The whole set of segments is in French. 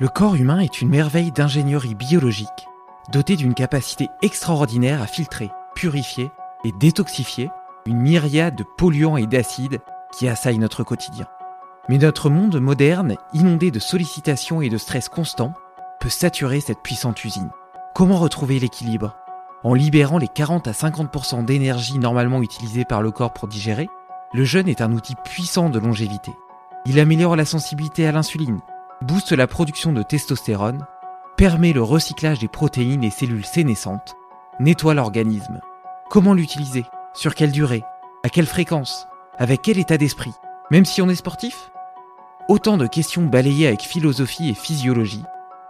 Le corps humain est une merveille d'ingénierie biologique, dotée d'une capacité extraordinaire à filtrer, purifier et détoxifier une myriade de polluants et d'acides qui assaillent notre quotidien. Mais notre monde moderne, inondé de sollicitations et de stress constants, peut saturer cette puissante usine. Comment retrouver l'équilibre? En libérant les 40 à 50% d'énergie normalement utilisée par le corps pour digérer, le jeûne est un outil puissant de longévité. Il améliore la sensibilité à l'insuline, booste la production de testostérone, permet le recyclage des protéines et cellules sénescentes, nettoie l'organisme. Comment l'utiliser? Sur quelle durée? À quelle fréquence? Avec quel état d'esprit? Même si on est sportif? Autant de questions balayées avec philosophie et physiologie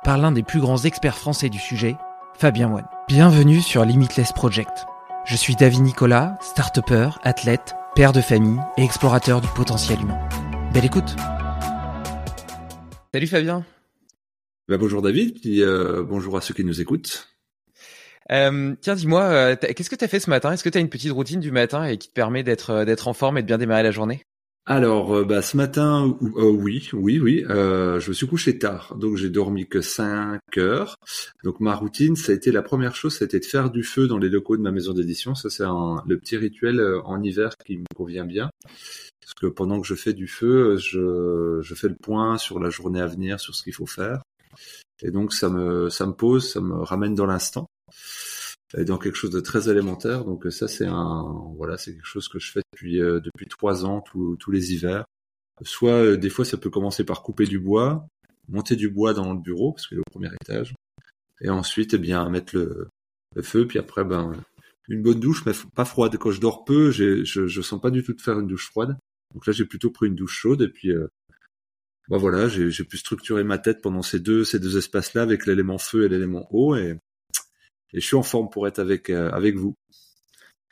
par l'un des plus grands experts français du sujet, Fabien Moine. Bienvenue sur Limitless Project. Je suis David Nicolas, start athlète, père de famille et explorateur du potentiel humain. Belle écoute Salut Fabien. Bah, bonjour David, puis euh, bonjour à ceux qui nous écoutent. Euh, tiens, dis-moi, euh, qu'est-ce que tu as fait ce matin? Est-ce que tu as une petite routine du matin et qui te permet d'être d'être en forme et de bien démarrer la journée? Alors, bah, ce matin, oui, oui, oui, je me suis couché tard, donc j'ai dormi que 5 heures. Donc ma routine, ça a été la première chose, c'était de faire du feu dans les locaux de ma maison d'édition. Ça, c'est le petit rituel en hiver qui me convient bien parce que pendant que je fais du feu, je, je fais le point sur la journée à venir, sur ce qu'il faut faire. Et donc ça me ça me pose, ça me ramène dans l'instant dans quelque chose de très élémentaire. Donc ça c'est un voilà c'est quelque chose que je fais depuis euh, depuis trois ans tous tous les hivers. Soit euh, des fois ça peut commencer par couper du bois, monter du bois dans le bureau parce qu'il est au premier étage, et ensuite eh bien mettre le, le feu. Puis après ben une bonne douche mais pas froide. Quand je dors peu, je je sens pas du tout de faire une douche froide. Donc là, j'ai plutôt pris une douche chaude et puis euh, bah voilà, j'ai pu structurer ma tête pendant ces deux ces deux espaces-là avec l'élément feu et l'élément eau et, et je suis en forme pour être avec euh, avec vous.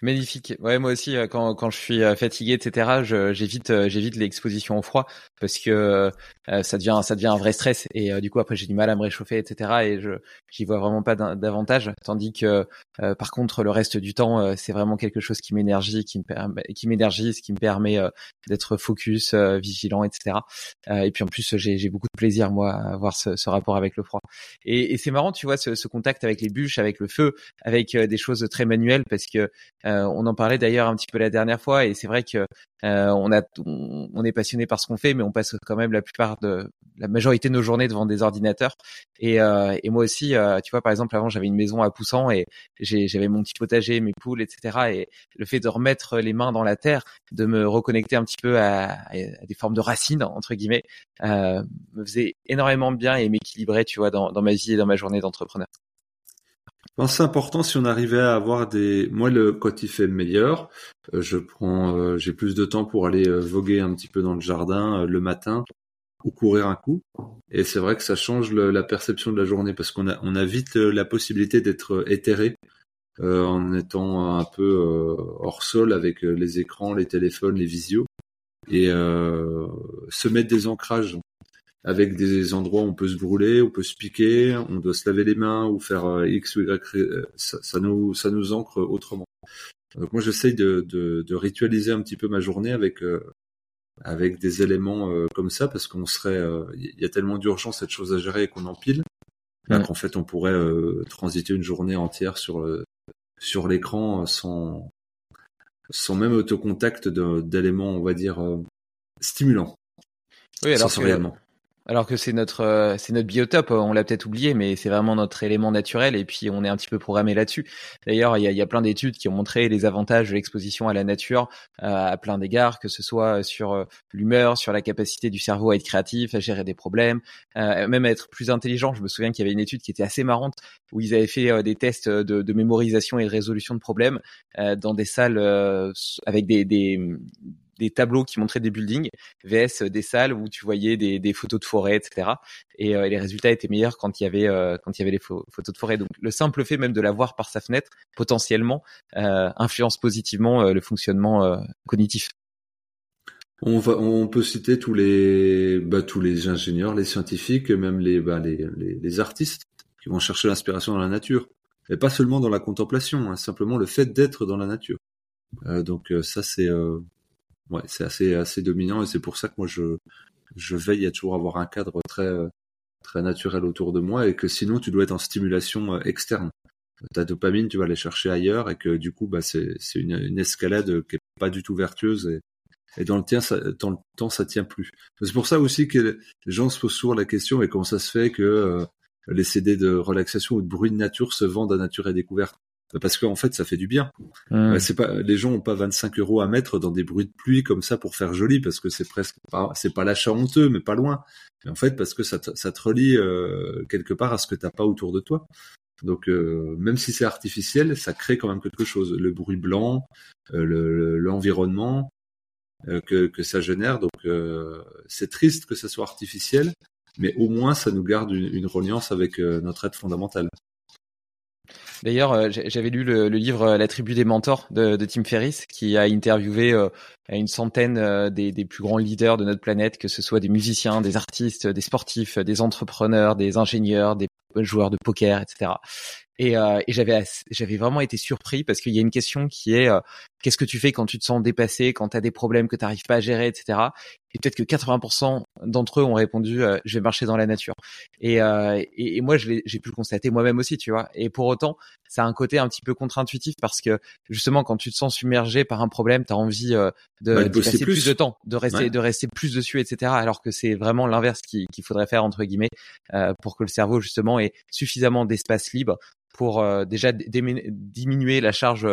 Magnifique. Ouais, moi aussi, euh, quand, quand je suis euh, fatigué, etc., j'évite euh, j'évite l'exposition au froid parce que ça devient ça devient un vrai stress et du coup après j'ai du mal à me réchauffer, etc. Et je j'y vois vraiment pas d'avantage. Tandis que par contre le reste du temps, c'est vraiment quelque chose qui m'énergie, qui me permet, qui m'énergise, qui me permet d'être focus, vigilant, etc. et puis en plus j'ai beaucoup de plaisir moi à avoir ce, ce rapport avec le froid. Et, et c'est marrant, tu vois, ce, ce, contact avec les bûches, avec le feu, avec des choses très manuelles parce que euh, on en parlait d'ailleurs un petit peu la dernière fois et c'est vrai que euh, on est passionné par ce qu'on fait mais on passe quand même la plupart de la majorité de nos journées devant des ordinateurs. Et, euh, moi aussi tu vois par exemple avant j'avais une maison à Poussan et j'avais mon petit potager mes poules etc et le fait de remettre les mains dans la terre de me reconnecter un petit peu à, des formes de racines entre guillemets me faisait énormément bien et m'équilibrait tu vois dans ma vie et dans ma journée d'entrepreneur c'est important si on arrivait à avoir des. Moi, le quand il meilleur, euh, je prends, euh, j'ai plus de temps pour aller euh, voguer un petit peu dans le jardin le matin ou courir un coup. Et c'est vrai que ça change la perception de la journée parce qu'on a, on a vite la possibilité d'être éthéré en étant un peu hors sol avec les écrans, les téléphones, les visios et se mettre des ancrages avec des endroits où on peut se brûler, on peut se piquer, on doit se laver les mains ou faire euh, X ou Y, euh, ça, ça nous ça nous ancre autrement. Donc moi j'essaye de, de, de, ritualiser un petit peu ma journée avec euh, avec des éléments comme ça parce qu'on serait il y a tellement d'urgence cette chose à gérer qu'on empile ouais. qu'en fait on pourrait transiter une journée entière sur sur l'écran sans sans même autocontact d'éléments on va dire stimulants. Oui, alors sensoriellement. Alors que c'est notre euh, c'est notre biotope, on l'a peut-être oublié, mais c'est vraiment notre élément naturel et puis on est un petit peu programmé là-dessus. D'ailleurs, il y a, y a, plein d'études qui ont montré les avantages de l'exposition à la nature euh, à plein d'égards, que ce soit sur euh, l'humeur, sur la capacité du cerveau à être créatif, à gérer des problèmes, même à être plus intelligent. Je me souviens qu'il y avait une étude qui était assez marrante où ils avaient fait des tests de, de, mémorisation et de résolution de problèmes dans des salles avec des, des des tableaux qui montraient des buildings, vs des salles où tu voyais des, photos de forêt, etc. Et, euh, les résultats étaient meilleurs quand il y avait euh, quand il y avait les photos de forêt. Donc le simple fait même de la voir par sa fenêtre potentiellement euh, influence positivement le fonctionnement cognitif. On, peut citer tous les, bah, tous les ingénieurs, les scientifiques, même les, bah, les, les, artistes qui vont chercher l'inspiration dans la nature. Et pas seulement dans la contemplation, hein, simplement le fait d'être dans la nature. donc ça c'est ouais, c'est assez assez dominant et c'est pour ça que moi je je veille à toujours avoir un cadre très très naturel autour de moi et que sinon tu dois être en stimulation externe. Ta dopamine, tu vas aller chercher ailleurs et que du coup, bah, c'est une, escalade qui est pas du tout vertueuse et, et dans le, tien, ça, dans le temps, ça tient plus. C'est pour ça aussi que les gens se posent souvent la question, mais comment ça se fait que euh, les CD de relaxation ou de bruit de nature se vendent à nature et découverte? Parce qu'en fait, ça fait du bien. Mmh. C'est pas, les gens ont pas 25 euros à mettre dans des bruits de pluie comme ça pour faire joli, parce que c'est presque pas, c'est pas l'achat honteux, mais pas loin. Mais en fait, parce que ça te, ça te relie euh, quelque part à ce que t'as pas autour de toi. Donc, euh, même si c'est artificiel, ça crée quand même quelque chose. Le bruit blanc, euh, l'environnement, euh, que, que, ça génère. Donc euh, c'est triste que ça soit artificiel, mais au moins ça nous garde une, une reliance avec euh, notre aide fondamentale. D'ailleurs, j'avais lu le, livre La tribu des mentors de, Tim Ferriss, qui a interviewé une centaine des, des, plus grands leaders de notre planète, que ce soit des musiciens, des artistes, des sportifs, des entrepreneurs, des ingénieurs, des joueurs de poker, etc. Et, euh, et j'avais j'avais vraiment été surpris parce qu'il y a une question qui est qu'est-ce que tu fais quand tu te sens dépassé, quand tu as des problèmes que tu n'arrives pas à gérer, etc. Et peut-être que 80% d'entre eux ont répondu euh, je vais marcher dans la nature. Et, euh, et, moi j'ai pu le constater moi-même aussi, tu vois. Et pour autant, ça a un côté un petit peu contre-intuitif parce que justement quand tu te sens submergé par un problème, tu as envie euh, de, bah, passer plus. de temps, de rester de rester plus dessus, etc. Alors que c'est vraiment l'inverse qu'il faudrait faire entre guillemets euh, pour que le cerveau justement ait suffisamment d'espace libre pour euh, déjà diminuer la charge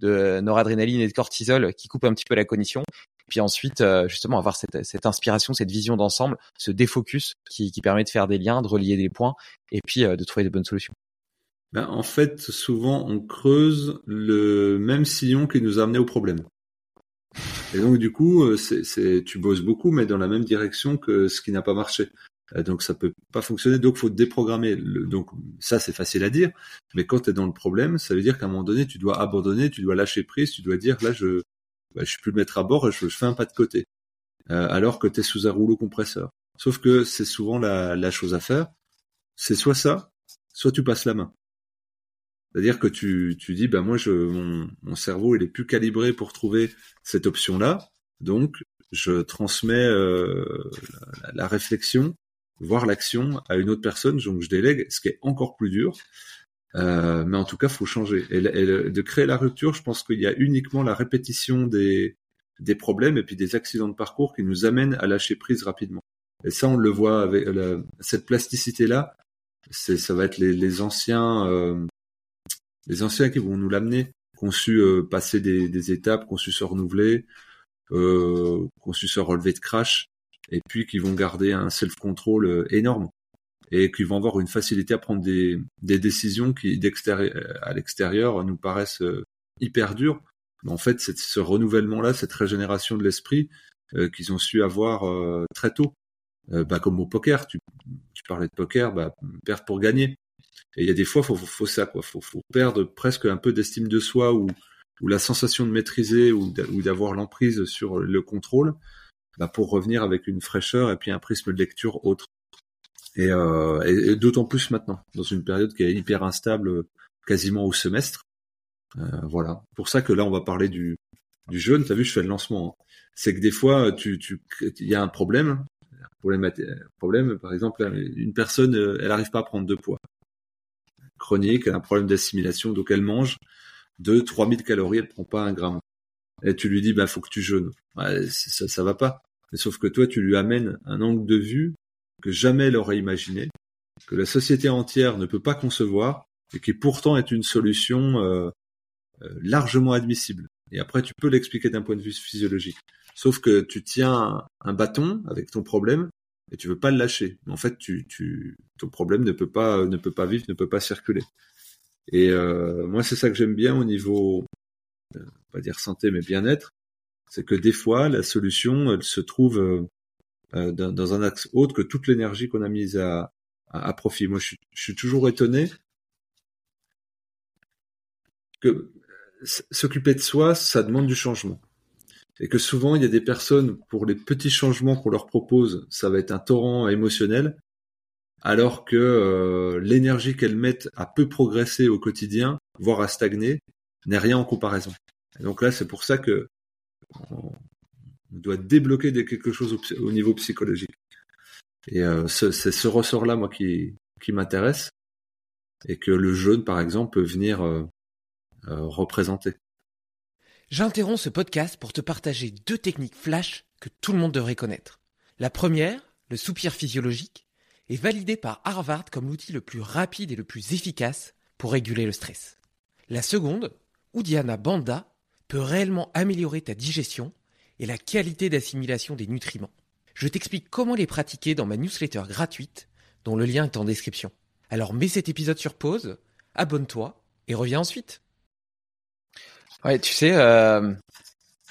de noradrénaline et de cortisol qui coupe un petit peu la cognition. Puis ensuite, euh, justement, avoir cette, inspiration, cette vision d'ensemble, ce défocus qui, permet de faire des liens, de relier des points et puis euh, de trouver des bonnes solutions. Ben, en fait, souvent, on creuse le même sillon qui nous a amené au problème. Et donc, du coup, euh, c'est, tu bosses beaucoup, mais dans la même direction que ce qui n'a pas marché. Euh, donc ça peut pas fonctionner, donc faut déprogrammer. donc ça c'est facile à dire, mais quand tu es dans le problème, ça veut dire qu'à un moment donné tu dois abandonner, tu dois lâcher prise, tu dois dire là je bah, je suis plus le mettre à bord, je, je fais un pas de côté, euh, alors que tu es sous un rouleau compresseur. Sauf que c'est souvent la, chose à faire, c'est soit ça, soit tu passes la main. C'est-à-dire que tu, tu dis, bah moi, je, mon, cerveau, il est plus calibré pour trouver cette option-là, donc je transmets euh, la, réflexion voir l'action à une autre personne, donc je délègue, ce qui est encore plus dur. Euh, mais en tout cas, faut changer. Et, de créer la rupture, je pense qu'il y a uniquement la répétition des, des problèmes et puis des accidents de parcours qui nous amènent à lâcher prise rapidement. Et ça, on le voit avec cette plasticité-là. Ça va être les, les anciens, euh, les anciens qui vont nous l'amener, qu'on su euh, passer des, des, étapes, qu'on su se renouveler, euh, qu'on su se relever de crash et puis qui vont garder un self-control euh, énorme et qui vont avoir une facilité à prendre des, des décisions qui à l'extérieur nous paraissent euh, hyper dures. Mais en fait, c'est ce renouvellement-là, cette régénération de l'esprit euh, qu'ils ont su avoir très tôt. bah, comme au poker, tu, tu parlais de poker, bah, perdre pour gagner. Et il y a des fois, faut, faut, faut ça, quoi. Faut, faut perdre presque un peu d'estime de soi ou, ou la sensation de maîtriser ou d'avoir l'emprise sur le contrôle bah, pour revenir avec une fraîcheur et puis un prisme de lecture autre. Et, euh, et, d'autant plus maintenant, dans une période qui est hyper instable, quasiment au semestre. Euh, voilà. Pour ça que là, on va parler du, du jeûne. T'as vu, je fais le lancement. Hein. C'est que des fois, tu, tu, il y a un problème. Problème, problème, par exemple, une personne, elle n'arrive pas à prendre de poids. Chronique, elle a un problème d'assimilation, donc elle mange 2 3000 calories, elle prend pas un gramme. Et tu lui dis, bah, faut que tu jeûnes. Ouais, ça, ça va pas. Mais sauf que toi, tu lui amènes un angle de vue que jamais elle aurait imaginé, que la société entière ne peut pas concevoir, et qui pourtant est une solution euh, euh, largement admissible. Et après, tu peux l'expliquer d'un point de vue physiologique. Sauf que tu tiens un bâton avec ton problème et tu veux pas le lâcher. En fait, tu, ton problème ne peut pas, ne peut pas vivre, ne peut pas circuler. Et euh, moi, c'est ça que j'aime bien au niveau, pas dire santé, mais bien-être, c'est que des fois, la solution, elle se trouve euh, euh, dans, un axe autre que toute l'énergie qu'on a mise à, à, profit. Moi, je suis, toujours étonné que s'occuper de soi, ça demande du changement. Et que souvent, il y a des personnes, pour les petits changements qu'on leur propose, ça va être un torrent émotionnel, alors que euh, l'énergie qu'elles mettent à peu progresser au quotidien, voire à stagner, n'est rien en comparaison. Et donc là, c'est pour ça que on doit débloquer quelque chose au, niveau psychologique. Et euh, c'est ce ressort-là, moi, qui, m'intéresse et que le jeûne, par exemple, peut venir euh, représenter. J'interromps ce podcast pour te partager deux techniques flash que tout le monde devrait connaître. La première, le soupir physiologique, est validée par Harvard comme l'outil le plus rapide et le plus efficace pour réguler le stress. La seconde, Udiana Banda, peut réellement améliorer ta digestion et la qualité d'assimilation des nutriments. Je t'explique comment les pratiquer dans ma newsletter gratuite, dont le lien est en description. Alors mets cet épisode sur pause, abonne-toi et reviens ensuite. Ouais, tu sais, euh,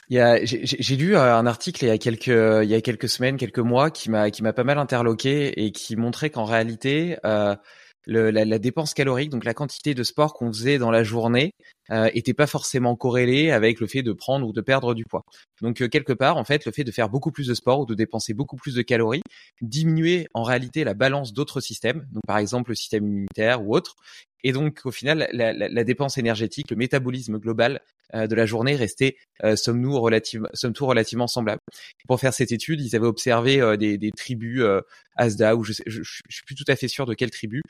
j'ai lu un article il y a quelques il y a quelques semaines, quelques mois, qui m'a qui m'a pas mal interloqué et qui montrait qu'en réalité, euh, le, la, la, dépense calorique, donc la quantité de sport qu'on faisait dans la journée, euh, était pas forcément corrélée avec le fait de prendre ou de perdre du poids. Donc euh, quelque part, en fait, le fait de faire beaucoup plus de sport ou de dépenser beaucoup plus de calories diminuait en réalité la balance d'autres systèmes, donc par exemple le système immunitaire ou autre. Et donc au final, la, la, la dépense énergétique, le métabolisme global euh, de la journée restait, euh, somme nous relative, somme tout relativement semblable. Pour faire cette étude, ils avaient observé euh, des, des, tribus Asda ou je, sais, je, je, suis plus tout à fait sûr de quelle tribu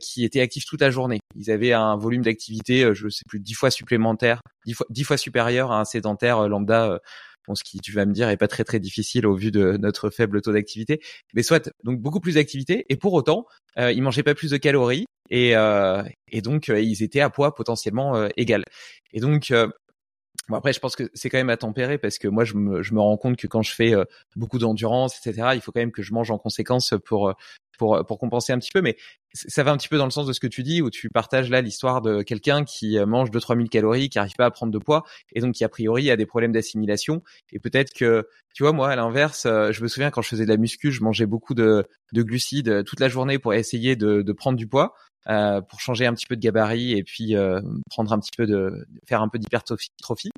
qui étaient actifs toute la journée. Ils avaient un volume d'activité, je sais plus, dix fois supplémentaire, dix fois, dix fois supérieur à un sédentaire lambda bon, ce qui tu vas me dire est pas très très difficile au vu de notre faible taux d'activité, mais soit donc beaucoup plus d'activité et pour autant euh, ils mangeaient pas plus de calories et euh, et donc ils étaient à poids potentiellement égal. Et donc Bon après, je pense que c'est quand même à tempérer parce que moi, je me, je me rends compte que quand je fais euh, beaucoup d'endurance, etc., il faut quand même que je mange en conséquence pour euh, pour pour compenser un petit peu. Mais ça va un petit peu dans le sens de ce que tu dis, où tu partages là l'histoire de quelqu'un qui euh, mange 2-3 000 calories, qui arrive pas à prendre de poids, et donc qui a priori a des problèmes d'assimilation. Et peut-être que, tu vois, moi, à l'inverse, je me souviens quand je faisais de la muscu, je mangeais beaucoup de, de glucides toute la journée pour essayer de, de prendre du poids. Euh, pour changer un petit peu de gabarit et puis euh, prendre un petit peu de faire un peu d'hypertrophie.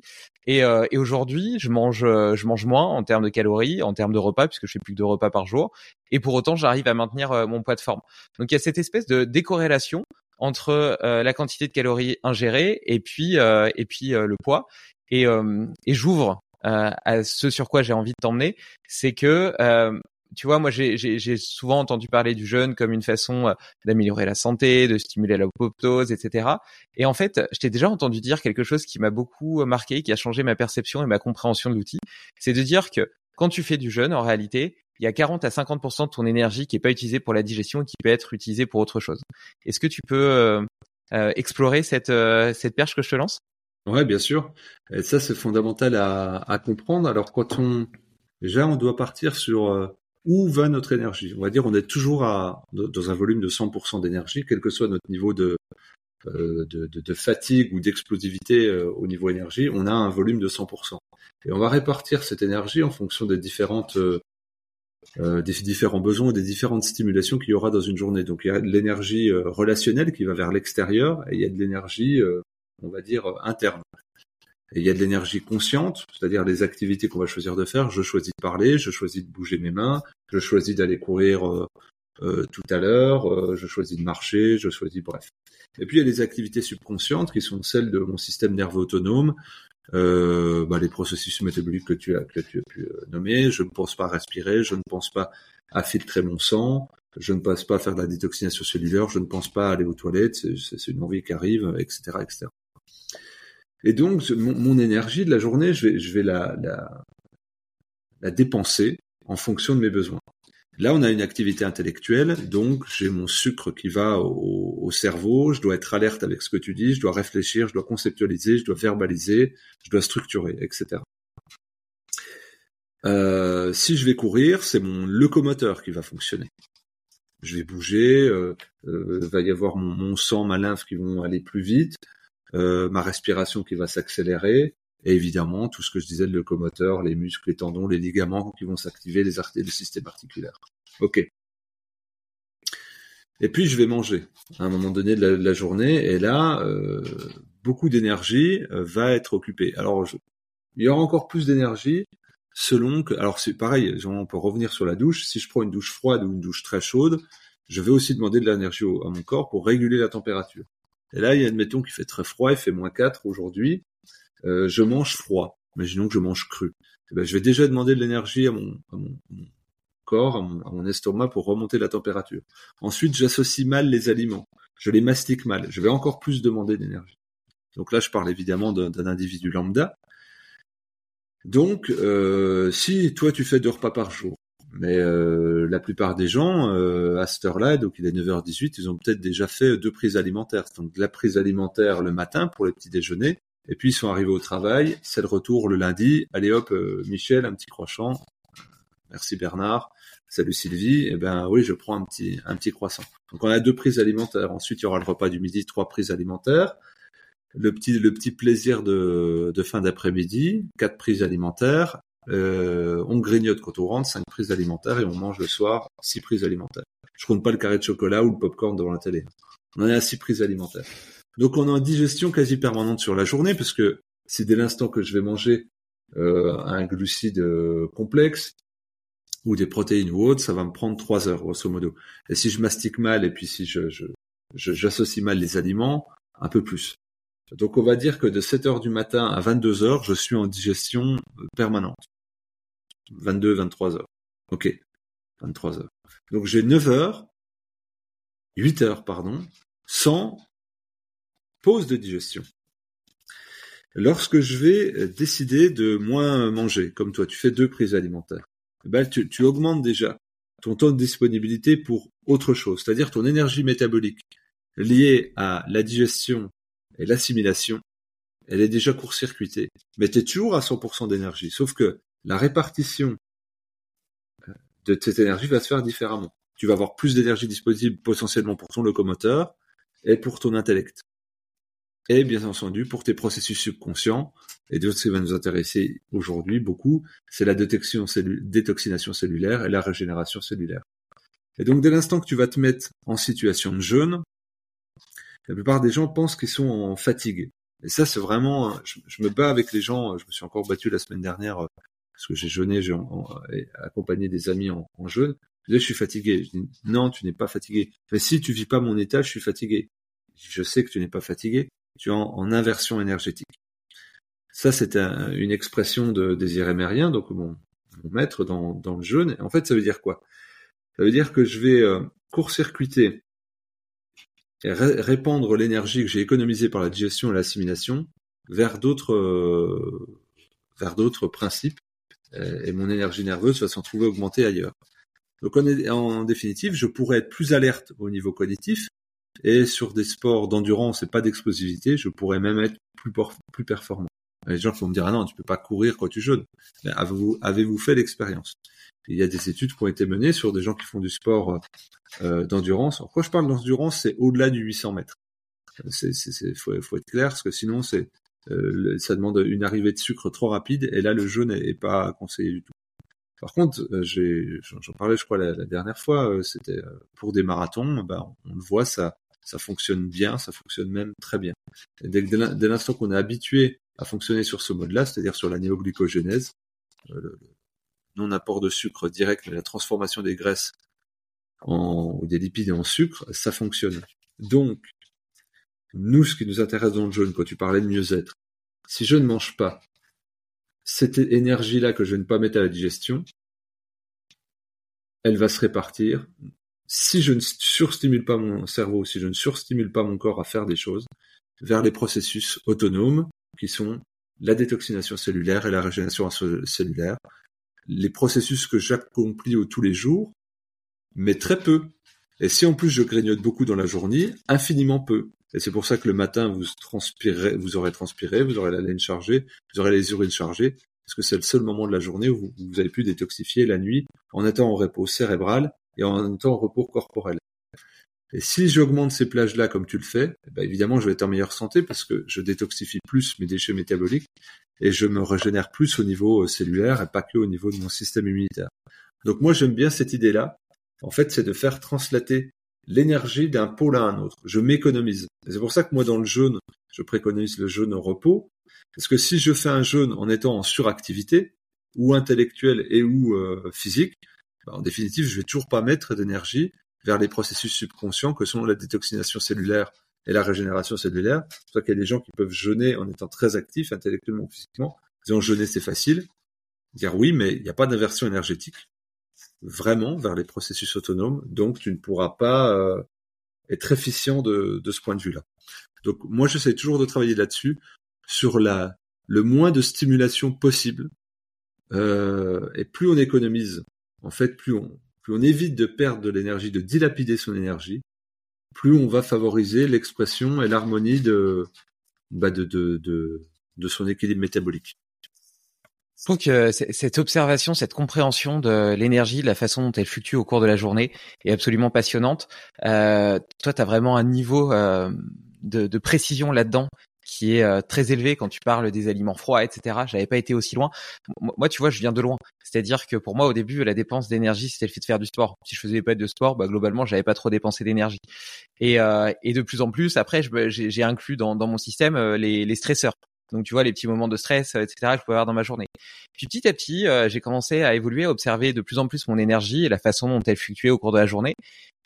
Et, euh, et aujourd'hui, je mange je mange moins en termes de calories, en termes de repas puisque je fais plus que deux repas par jour. Et pour autant, j'arrive à maintenir mon poids de forme. Donc il y a cette espèce de décorrélation entre la quantité de calories ingérées et puis et puis le poids. Et, et j'ouvre à ce sur quoi j'ai envie de t'emmener, c'est que tu vois, moi, j'ai souvent entendu parler du jeûne comme une façon euh, d'améliorer la santé, de stimuler l'apoptose, etc. Et en fait, je t'ai déjà entendu dire quelque chose qui m'a beaucoup euh, marqué, qui a changé ma perception et ma compréhension de l'outil. C'est de dire que quand tu fais du jeûne, en réalité, il y a 40 à 50% de ton énergie qui est pas utilisée pour la digestion et qui peut être utilisée pour autre chose. Est-ce que tu peux euh, explorer cette, cette perche que je te lance? Ouais, bien sûr. Et ça, c'est fondamental à, à, comprendre. Alors, quand on déjà, on doit partir sur où va notre énergie? On va dire on est toujours dans un volume de 100% d'énergie, quel que soit notre niveau de, euh, fatigue ou d'explosivité euh, au niveau énergie, on a un volume de 100%. Et on va répartir cette énergie en fonction des différentes euh des différents besoins et des différentes stimulations qu'il y aura dans une journée. Donc il y a de l'énergie relationnelle qui va vers l'extérieur et il y a de l'énergie, on va dire, interne il y a de l'énergie consciente, c'est-à-dire les activités qu'on va choisir de faire. Je choisis de parler, je choisis de bouger mes mains, je choisis d'aller courir euh, euh, tout à l'heure, euh, je choisis de marcher, je choisis bref. Et puis il y a les activités subconscientes qui sont celles de mon système nerveux autonome, bah, les processus métaboliques que tu as que tu as pu nommer. Je ne pense pas à respirer, je ne pense pas à filtrer mon sang, je ne pense pas à faire de la détoxination cellulaire, je ne pense pas à aller aux toilettes, c'est une envie qui arrive, etc., etc. Et donc, mon, énergie de la journée, je vais, la, dépenser en fonction de mes besoins. Là, on a une activité intellectuelle, donc j'ai mon sucre qui va au, au, cerveau, je dois être alerte avec ce que tu dis, je dois réfléchir, je dois conceptualiser, je dois verbaliser, je dois structurer, etc. Euh, si je vais courir, c'est mon locomoteur qui va fonctionner. Je vais bouger, euh, euh, va y avoir mon, mon sang, ma lymphe qui vont aller plus vite, euh, ma respiration qui va s'accélérer, et évidemment tout ce que je disais, le locomoteur, les muscles, les tendons, les ligaments qui vont s'activer, les artères, le système articulaire. Ok. Et puis je vais manger à un moment donné de la, journée, et là, euh, beaucoup d'énergie euh, va être occupée. Alors, il y aura encore plus d'énergie selon que. Alors c'est pareil, on peut revenir sur la douche. Si je prends une douche froide ou une douche très chaude, je vais aussi demander de l'énergie à mon corps pour réguler la température. Et là, admettons qu'il fait très froid, il fait moins 4 aujourd'hui. Euh, je mange froid. Imaginons que je mange cru. Eh ben, je vais déjà demander de l'énergie à mon, corps, à mon, estomac pour remonter la température. Ensuite, j'associe mal les aliments. Je les mastique mal. Je vais encore plus demander d'énergie. Donc là, je parle évidemment d'un individu lambda. Donc, euh, si toi tu fais deux repas par jour, mais euh, la plupart des gens, euh, à cette heure-là, donc il est 9h18, ils ont peut-être déjà fait deux prises alimentaires. Donc la prise alimentaire le matin pour le petit déjeuner, et puis ils sont arrivés au travail, c'est le retour le lundi. Allez hop, euh, Michel, un petit croissant. Merci Bernard. Salut Sylvie. Eh ben oui, je prends un petit un petit croissant. Donc on a deux prises alimentaires. Ensuite il y aura le repas du midi, trois prises alimentaires. Le petit le petit plaisir de, de fin d'après-midi, quatre prises alimentaires. Euh, on grignote quand on rentre, cinq prises alimentaires et on mange le soir six prises alimentaires. Je compte pas le carré de chocolat ou le popcorn devant la télé. On en est à six prises alimentaires. Donc on a une digestion quasi permanente sur la journée parce que c'est dès l'instant que je vais manger euh, un glucide euh, complexe ou des protéines ou autres, ça va me prendre trois heures grosso modo. Et si je mastique mal et puis si je, j'associe mal les aliments, un peu plus. Donc on va dire que de 7 heures du matin à 22 heures, je suis en digestion permanente. 22, 23 heures. Ok, 23 heures. Donc j'ai 9 heures, 8 heures, pardon, sans pause de digestion. Lorsque je vais décider de moins manger, comme toi, tu fais deux prises alimentaires, eh ben, tu, tu augmentes déjà ton temps de disponibilité pour autre chose, c'est-à-dire ton énergie métabolique liée à la digestion et l'assimilation, elle est déjà court-circuitée. Mais tu es toujours à 100% d'énergie, sauf que la répartition euh, de cette énergie va se faire différemment. Tu vas avoir plus d'énergie disponible potentiellement pour ton locomoteur et pour ton intellect. Et bien entendu, pour tes processus subconscients, et ce qui va nous intéresser aujourd'hui beaucoup, c'est la détection détoxination cellulaire et la régénération cellulaire. Et donc, dès l'instant que tu vas te mettre en situation de jeûne, la plupart des gens pensent qu'ils sont en fatigue. Et ça, c'est vraiment, je, me bats avec les gens. Je me suis encore battu la semaine dernière parce que j'ai jeûné, j'ai accompagné des amis en, jeûne. Je disais, je suis fatigué. Je dis, non, tu n'es pas fatigué. Mais si tu vis pas mon état, je suis fatigué. Je sais que tu n'es pas fatigué. Tu es en, inversion énergétique. Ça, c'est une expression de désir émérien, donc mon, maître dans, dans, le jeûne. En fait, ça veut dire quoi? Ça veut dire que je vais euh, court-circuiter et répandre l'énergie que j'ai économisée par la digestion et l'assimilation vers d'autres euh, vers d'autres principes euh, et mon énergie nerveuse va s'en trouver augmentée ailleurs. Donc en, définitive, je pourrais être plus alerte au niveau cognitif et sur des sports d'endurance et pas d'explosivité, je pourrais même être plus, plus performant. Les gens vont me dire ah non, tu peux pas courir quand tu jeûnes. Avez-vous fait l'expérience? Il y a des études qui ont été menées sur des gens qui font du sport euh, d'endurance. Quand je parle d'endurance, c'est au-delà du 800 mètres. C'est c'est faut, faut être clair parce que sinon c'est euh, ça demande une arrivée de sucre trop rapide et là le jeûne n'est pas conseillé du tout. Par contre, euh, j'en parlais je crois la, dernière fois, euh, c'était pour des marathons, ben, on le voit ça ça fonctionne bien, ça fonctionne même très bien. dès, dès l'instant qu'on est habitué à fonctionner sur ce mode-là, c'est-à-dire sur la néoglycogénèse, euh, non-apport de sucre direct, mais la transformation des graisses en, ou des lipides en sucre, ça fonctionne. Donc, nous, ce qui nous intéresse dans le jaune, quand tu parlais de mieux-être, si je ne mange pas cette énergie-là que je ne pas mettre à la digestion, elle va se répartir si je ne surstimule pas mon cerveau, si je ne surstimule pas mon corps à faire des choses, vers les processus autonomes qui sont la détoxination cellulaire et la régénération cellulaire, les processus que j'accomplis tous les jours, mais très peu. Et si en plus je grignote beaucoup dans la journée, infiniment peu. Et c'est pour ça que le matin, vous transpirez, vous aurez transpiré, vous aurez la laine chargée, vous aurez les urines chargées, parce que c'est le seul moment de la journée où vous avez pu détoxifier la nuit en étant en repos cérébral et en même temps repos corporel. Et si j'augmente ces plages-là comme tu le fais, eh ben évidemment, je vais être en meilleure santé parce que je détoxifie plus mes déchets métaboliques et je me régénère plus au niveau euh, cellulaire et pas que au niveau de mon système immunitaire. Donc moi, j'aime bien cette idée-là. En fait, c'est de faire translater l'énergie d'un pôle à un autre. Je m'économise. C'est pour ça que moi, dans le jeûne, je préconise le jeûne au repos. Parce que si je fais un jeûne en étant en suractivité, ou intellectuelle et ou euh, physique, bah, en définitive, je vais toujours pas mettre d'énergie vers les processus subconscients que sont la détoxination cellulaire et la régénération cellulaire. C'est qu'il y a des gens qui peuvent jeûner en étant très actifs intellectuellement ou physiquement. Disons jeûner c'est facile. Dire oui, mais il n'y a pas d'inversion énergétique. vraiment vers les processus autonomes, donc tu ne pourras pas euh, être efficient de, de ce point de vue-là. Donc moi j'essaie toujours de travailler là-dessus, sur la le moins de stimulation possible. Euh, et plus on économise, en fait, plus on plus on évite de perdre de l'énergie, de dilapider son énergie, plus on va favoriser l'expression et l'harmonie de, bah de, de, de, de son équilibre métabolique. Je que cette observation, cette compréhension de l'énergie, de la façon dont elle fluctue au cours de la journée est absolument passionnante. Euh, toi, tu as vraiment un niveau euh, de, de, précision là-dedans qui est euh, très élevé quand tu parles des aliments froids, etc. J'avais pas été aussi loin. Moi, tu vois, je viens de loin. C'est-à-dire que pour moi, au début, la dépense d'énergie, c'était le fait de faire du sport. Si je faisais pas de sport, bah, globalement, j'avais pas trop dépensé d'énergie. Et, euh, et de plus en plus, après, j'ai inclus dans, dans mon système euh, les, les stresseurs. Donc tu vois les petits moments de stress, etc. Je peux avoir dans ma journée. Puis petit à petit, euh, j'ai commencé à évoluer, à observer de plus en plus mon énergie et la façon dont elle fluctuait au cours de la journée.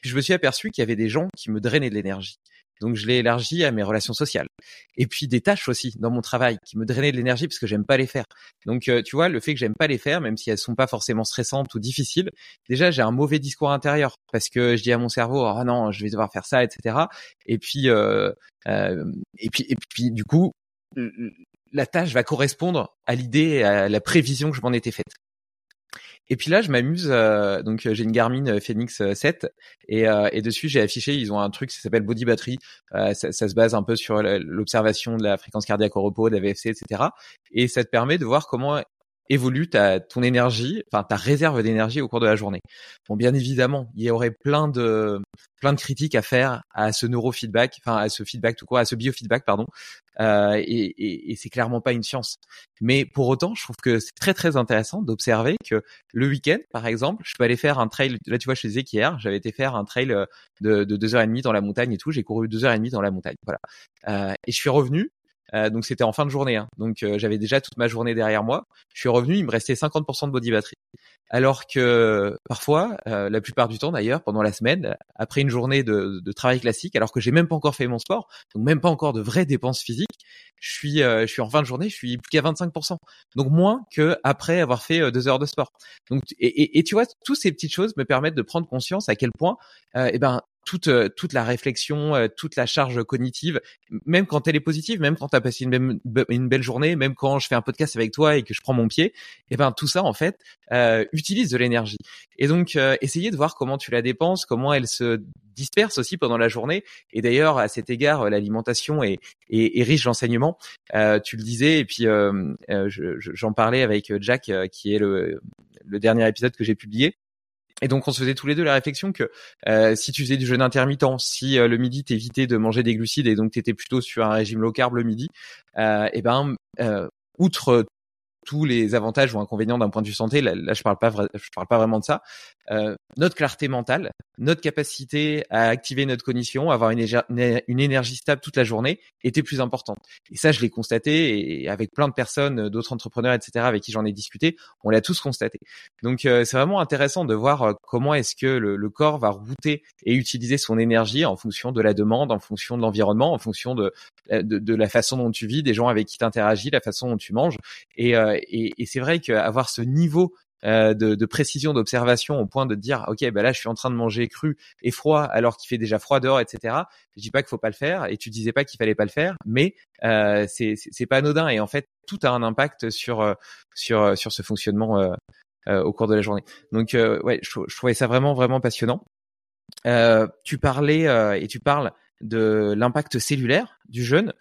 Puis je me suis aperçu qu'il y avait des gens qui me drainaient de l'énergie. Donc je l'ai élargi à mes relations sociales. Et puis des tâches aussi dans mon travail qui me drainaient de l'énergie parce que j'aime pas les faire. Donc euh, tu vois, le fait que j'aime pas les faire, même si elles sont pas forcément stressantes ou difficiles, déjà j'ai un mauvais discours intérieur parce que je dis à mon cerveau, oh non, je vais devoir faire ça, etc. Et puis euh, et puis et puis du coup la tâche va correspondre à l'idée, à la prévision que je m'en étais faite. Et puis là, je m'amuse. Euh, donc, j'ai une Garmin Phoenix 7 et, et dessus, j'ai affiché. Ils ont un truc qui s'appelle Body Battery. ça, ça, se base un peu sur l'observation de la fréquence cardiaque au repos, de la VFC, etc. Et ça te permet de voir comment évolue ta ton énergie, enfin ta réserve d'énergie au cours de la journée. Bon, bien évidemment, il y aurait plein de plein de critiques à faire à ce neurofeedback, enfin à ce feedback tout quoi, à ce biofeedback pardon. Euh, et, et, et c'est clairement pas une science. Mais pour autant, je trouve que c'est très très intéressant d'observer que le week-end, par exemple, je peux aller faire un trail. Là, tu vois, je faisais qu'hier, j'avais été faire un trail de, de deux heures et demie dans la montagne et tout. J'ai couru deux heures et demie dans la montagne, voilà. Euh, et je suis revenu euh, donc c'était en fin de journée. Hein. Donc euh, j'avais déjà toute ma journée derrière moi. Je suis revenu, il me restait 50% de body battery. Alors que parfois, euh, la plupart du temps d'ailleurs, pendant la semaine, après une journée de, de travail classique, alors que j'ai même pas encore fait mon sport, donc même pas encore de vraies dépenses physiques, je suis, je suis en fin de journée, je suis plus qu'à 25%. Donc moins que après avoir fait deux heures de sport. Donc et, et, et tu vois, toutes ces petites choses me permettent de prendre conscience à quel point, eh ben toute euh, toute la réflexion, euh, toute la charge cognitive, même quand elle est positive, même quand tu as passé une, belle journée, même quand je fais un podcast avec toi et que je prends mon pied, et eh ben tout ça en fait euh, utilise de l'énergie. Et donc euh, essayer de voir comment tu la dépenses, comment elle se disperse aussi pendant la journée. Et d'ailleurs à cet égard, l'alimentation est, est, est, riche d'enseignements. tu le disais et puis j'en parlais avec Jack qui est le, le dernier épisode que j'ai publié et donc on se faisait tous les deux la réflexion que euh, si tu faisais du jeûne intermittent, si euh, le midi t'évitais de manger des glucides et donc t'étais plutôt sur un régime low carb le midi, euh, et ben euh, outre tous les avantages ou inconvénients d'un point de vue santé, là, je parle pas je parle pas vraiment de ça. Euh, notre clarté mentale, notre capacité à activer notre cognition, avoir une, une, énergie stable toute la journée était plus importante. Et ça, je l'ai constaté et avec plein de personnes, d'autres entrepreneurs, etc., avec qui j'en ai discuté, on l'a tous constaté. Donc, euh, c'est vraiment intéressant de voir euh, comment est-ce que le, le, corps va router et utiliser son énergie en fonction de la demande, en fonction de l'environnement, en fonction de, de, de, la façon dont tu vis, des gens avec qui tu interagis, la façon dont tu manges. Et, et, et c'est vrai qu'avoir ce niveau euh, de, de, précision d'observation au point de dire ok ben là je suis en train de manger cru et froid alors qu'il fait déjà froid dehors etc je dis pas qu'il faut pas le faire et tu disais pas qu'il fallait pas le faire mais euh, c'est c'est pas anodin et en fait tout a un impact sur euh, sur euh, sur ce fonctionnement euh, au cours de la journée. Donc ouais je, je, trouvais ça vraiment vraiment passionnant. Tu parlais et tu parles de l'impact cellulaire du jeûne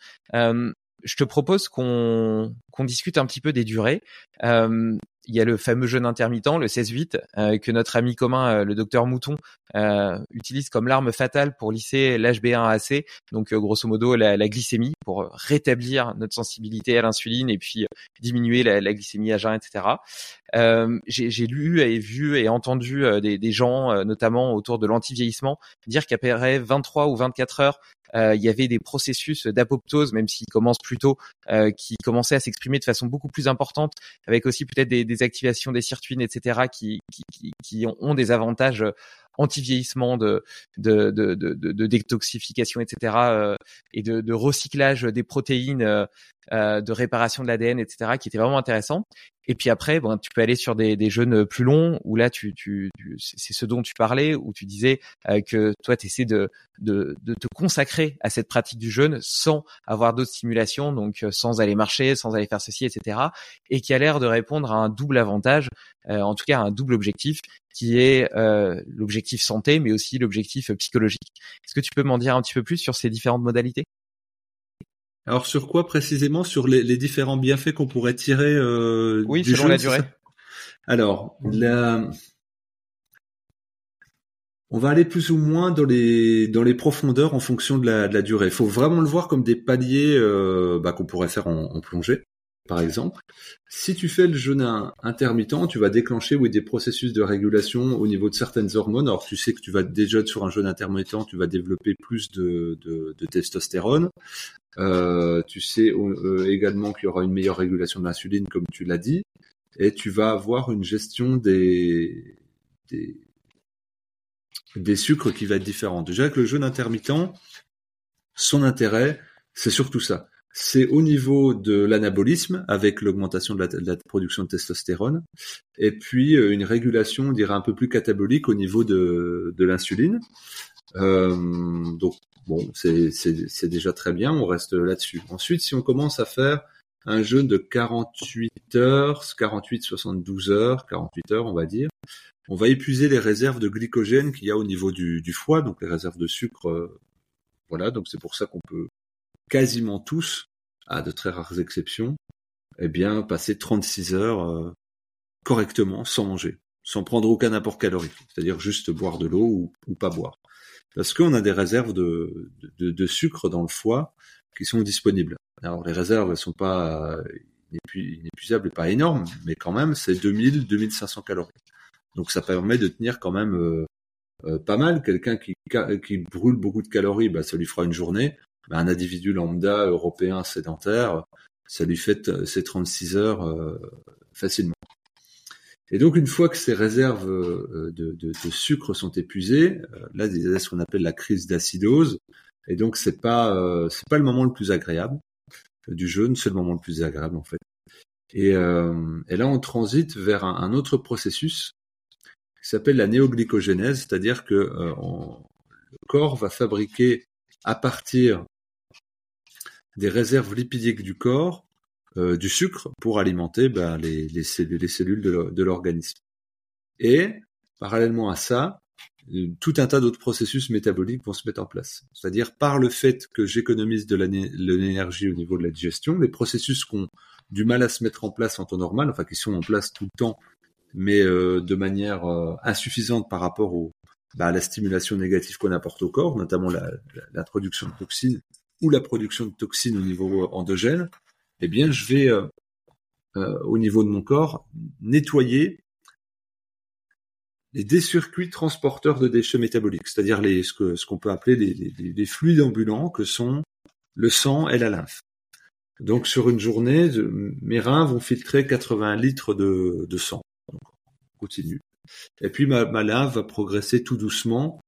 je te propose qu'on discute un petit peu des durées. Euh, il y a le fameux jeûne intermittent, le 16-8, euh, que notre ami commun, euh, le docteur Mouton, euh, utilise comme l'arme fatale pour lisser l'HB1AC, donc grosso modo la, glycémie, pour rétablir notre sensibilité à l'insuline et puis diminuer la, la, glycémie à jeun, etc. J'ai lu et vu et entendu des, des gens, notamment autour de l'anti-vieillissement, dire qu'après 23 ou 24 heures il y avait des processus d'apoptose, même s'ils commencent plus tôt, euh, qui commençaient à s'exprimer de façon beaucoup plus importante, avec aussi peut-être des, des, activations des sirtuines, etc., qui, qui, qui ont des avantages anti-vieillissement, de, de, de, de, détoxification, etc., euh, et de, de, recyclage des protéines, euh, de réparation de l'ADN, etc., qui était vraiment intéressant. Et puis après, bon, tu peux aller sur des, des jeûnes plus longs où là, tu, tu, c'est ce dont tu parlais, où tu disais que toi, tu essaies de, de, de, te consacrer à cette pratique du jeûne sans avoir d'autres stimulations, donc sans aller marcher, sans aller faire ceci, etc. Et qui a l'air de répondre à un double avantage, en tout cas à un double objectif, qui est euh, l'objectif santé, mais aussi l'objectif psychologique. Est-ce que tu peux m'en dire un petit peu plus sur ces différentes modalités? Alors sur quoi précisément? Sur les, les différents bienfaits qu'on pourrait tirer euh, Oui, selon la durée. Alors, la... on va aller plus ou moins dans les dans les profondeurs en fonction de la, de la durée. Il faut vraiment le voir comme des paliers euh, bah, qu'on pourrait faire en, en plongée par exemple. Si tu fais le jeûne intermittent, tu vas déclencher des processus de régulation au niveau de certaines hormones. Alors tu sais que tu vas déjà sur un jeûne intermittent, tu vas développer plus de, testostérone. Euh, tu sais euh, également qu'il y aura une meilleure régulation de l'insuline, comme tu l'as dit, et tu vas avoir une gestion des, des, des sucres qui va être différente. Déjà que le jeûne intermittent, son intérêt, c'est surtout ça c'est au niveau de l'anabolisme avec l'augmentation de, la, production de testostérone et puis euh, une régulation, on dirait un peu plus catabolique au niveau de, l'insuline. Euh, donc bon, c'est déjà très bien, on reste là-dessus. Ensuite, si on commence à faire un jeûne de 48 heures, 48-72 heures, 48 heures on va dire, on va épuiser les réserves de glycogène qu'il y a au niveau du, du foie, donc les réserves de sucre. Euh, voilà, donc c'est pour ça qu'on peut quasiment tous, à de très rares exceptions, eh bien, passer 36 heures euh, correctement sans manger, sans prendre aucun apport calorique, c'est-à-dire juste boire de l'eau ou, pas boire. Parce qu'on a des réserves de, sucre dans le foie qui sont disponibles. Alors les réserves elles sont pas inépuisables et pas énormes, mais quand même c'est 2000-2500 calories. Donc ça permet de tenir quand même euh, euh, pas mal. Quelqu'un qui, qui brûle beaucoup de calories, bah, ça lui fera une journée un individu lambda européen sédentaire, ça lui fait ses 36 heures euh, facilement. Et donc une fois que ces réserves euh, de, de, de sucre sont épuisées, euh, là il y a ce qu'on appelle la crise d'acidose, et donc c'est pas c'est pas le moment le plus agréable du jeûne, c'est le moment le plus agréable en fait. Et, et là on transite vers un, autre processus qui s'appelle la néoglycogénèse, c'est-à-dire que le corps va fabriquer à partir des réserves lipidiques du corps euh, du sucre pour alimenter ben, les, les, cellules, les cellules de l'organisme. Et parallèlement à ça, euh, tout un tas d'autres processus métaboliques vont se mettre en place. C'est-à-dire par le fait que j'économise de l'énergie au niveau de la digestion, les processus qui ont du mal à se mettre en place en temps normal, enfin qui sont en place tout le temps, mais euh, de manière insuffisante par rapport au, bah, à la stimulation négative qu'on apporte au corps, notamment l'introduction de toxines ou la production de toxines au niveau endogène, eh bien, je vais, euh, euh, au niveau de mon corps, nettoyer les décircuits transporteurs de déchets métaboliques, c'est-à-dire les, ce qu'on peut appeler les, fluides ambulants que sont le sang et la lymphe. Donc sur une journée, mes reins vont filtrer 80 litres de, sang. Donc, continue. Et puis ma, ma lymphe va progresser tout doucement